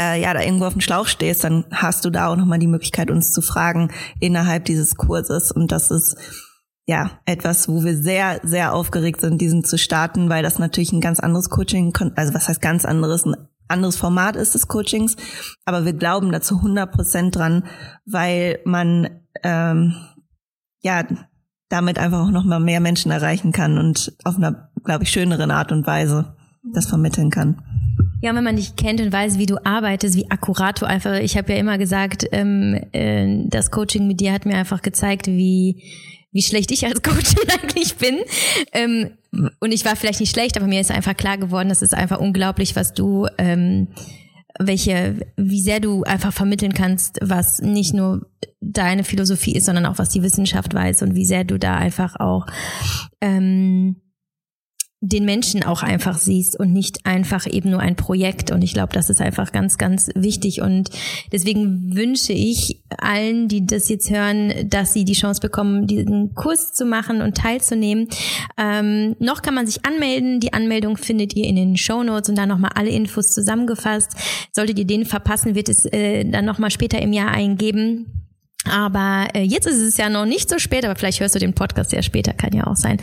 äh, ja, da irgendwo auf dem Schlauch stehst, dann hast du da auch nochmal die Möglichkeit, uns zu fragen innerhalb dieses Kurses. Und das ist ja etwas, wo wir sehr, sehr aufgeregt sind, diesen zu starten, weil das natürlich ein ganz anderes Coaching, also was heißt ganz anderes, ein anderes Format ist des Coachings, aber wir glauben dazu 100 Prozent dran, weil man ähm, ja damit einfach auch noch mal mehr Menschen erreichen kann und auf einer, glaube ich, schöneren Art und Weise das vermitteln kann. Ja, wenn man dich kennt und weiß, wie du arbeitest, wie akkurat du einfach, ich habe ja immer gesagt, ähm, äh, das Coaching mit dir hat mir einfach gezeigt, wie wie schlecht ich als Coach eigentlich bin. Ähm, und ich war vielleicht nicht schlecht, aber mir ist einfach klar geworden, das ist einfach unglaublich, was du, ähm, welche, wie sehr du einfach vermitteln kannst, was nicht nur deine Philosophie ist, sondern auch was die Wissenschaft weiß und wie sehr du da einfach auch ähm, den Menschen auch einfach siehst und nicht einfach eben nur ein Projekt. Und ich glaube, das ist einfach ganz, ganz wichtig. Und deswegen wünsche ich allen, die das jetzt hören, dass sie die Chance bekommen, diesen Kurs zu machen und teilzunehmen. Ähm, noch kann man sich anmelden. Die Anmeldung findet ihr in den Show Notes und da nochmal alle Infos zusammengefasst. Solltet ihr den verpassen, wird es äh, dann nochmal später im Jahr eingeben. Aber äh, jetzt ist es ja noch nicht so spät, aber vielleicht hörst du den Podcast ja später, kann ja auch sein.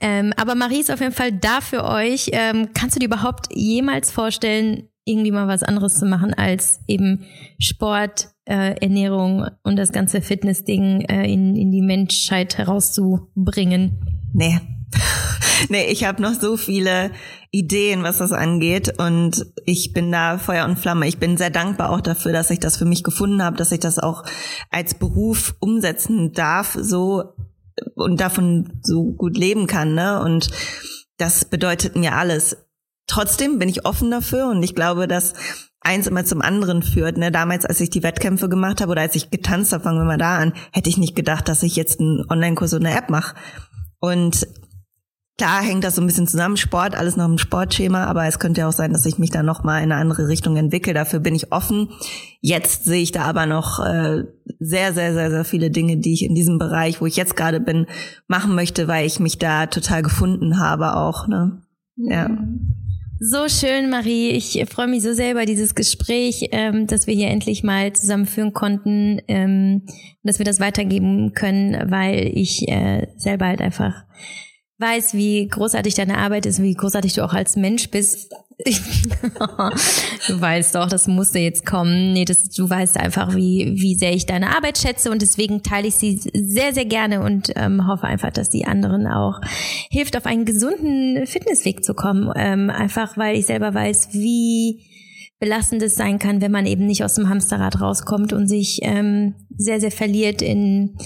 Ähm, aber Marie ist auf jeden Fall da für euch. Ähm, kannst du dir überhaupt jemals vorstellen, irgendwie mal was anderes zu machen als eben Sport, äh, Ernährung und das ganze Fitness-Ding äh, in, in die Menschheit herauszubringen? Nee. nee, ich habe noch so viele Ideen, was das angeht. Und ich bin da Feuer und Flamme. Ich bin sehr dankbar auch dafür, dass ich das für mich gefunden habe, dass ich das auch als Beruf umsetzen darf, so und davon so gut leben kann. Ne? Und das bedeutet mir alles. Trotzdem bin ich offen dafür und ich glaube, dass eins immer zum anderen führt. Ne? Damals, als ich die Wettkämpfe gemacht habe oder als ich getanzt habe, fangen wir mal da an, hätte ich nicht gedacht, dass ich jetzt einen Online-Kurs oder eine App mache. Und Klar hängt das so ein bisschen zusammen, Sport, alles noch im Sportschema, aber es könnte ja auch sein, dass ich mich da nochmal in eine andere Richtung entwickle. Dafür bin ich offen. Jetzt sehe ich da aber noch äh, sehr, sehr, sehr, sehr viele Dinge, die ich in diesem Bereich, wo ich jetzt gerade bin, machen möchte, weil ich mich da total gefunden habe auch. Ne? Ja. So schön, Marie. Ich freue mich so sehr über dieses Gespräch, ähm, dass wir hier endlich mal zusammenführen konnten, ähm, dass wir das weitergeben können, weil ich äh, selber halt einfach weiß, wie großartig deine Arbeit ist, wie großartig du auch als Mensch bist. du weißt doch, das musste jetzt kommen. Nee, das, du weißt einfach, wie, wie sehr ich deine Arbeit schätze und deswegen teile ich sie sehr, sehr gerne und ähm, hoffe einfach, dass die anderen auch hilft, auf einen gesunden Fitnessweg zu kommen. Ähm, einfach, weil ich selber weiß, wie belastend es sein kann, wenn man eben nicht aus dem Hamsterrad rauskommt und sich ähm, sehr, sehr verliert in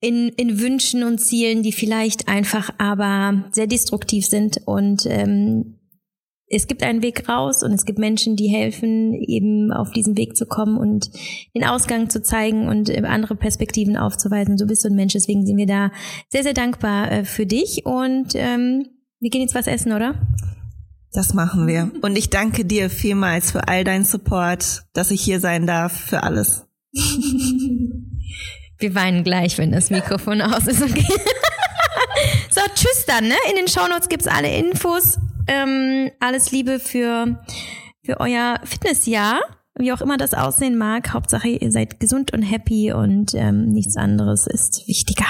in, in Wünschen und Zielen, die vielleicht einfach aber sehr destruktiv sind. Und ähm, es gibt einen Weg raus und es gibt Menschen, die helfen, eben auf diesen Weg zu kommen und den Ausgang zu zeigen und äh, andere Perspektiven aufzuweisen. Du bist so ein Mensch, deswegen sind wir da sehr, sehr dankbar äh, für dich. Und ähm, wir gehen jetzt was essen, oder? Das machen wir. Und ich danke dir vielmals für all deinen Support, dass ich hier sein darf, für alles. Wir weinen gleich, wenn das Mikrofon aus ist. Okay. so, tschüss dann. Ne? In den Shownotes gibt's alle Infos. Ähm, alles Liebe für, für euer Fitnessjahr. Wie auch immer das aussehen mag. Hauptsache, ihr seid gesund und happy und ähm, nichts anderes ist wichtiger.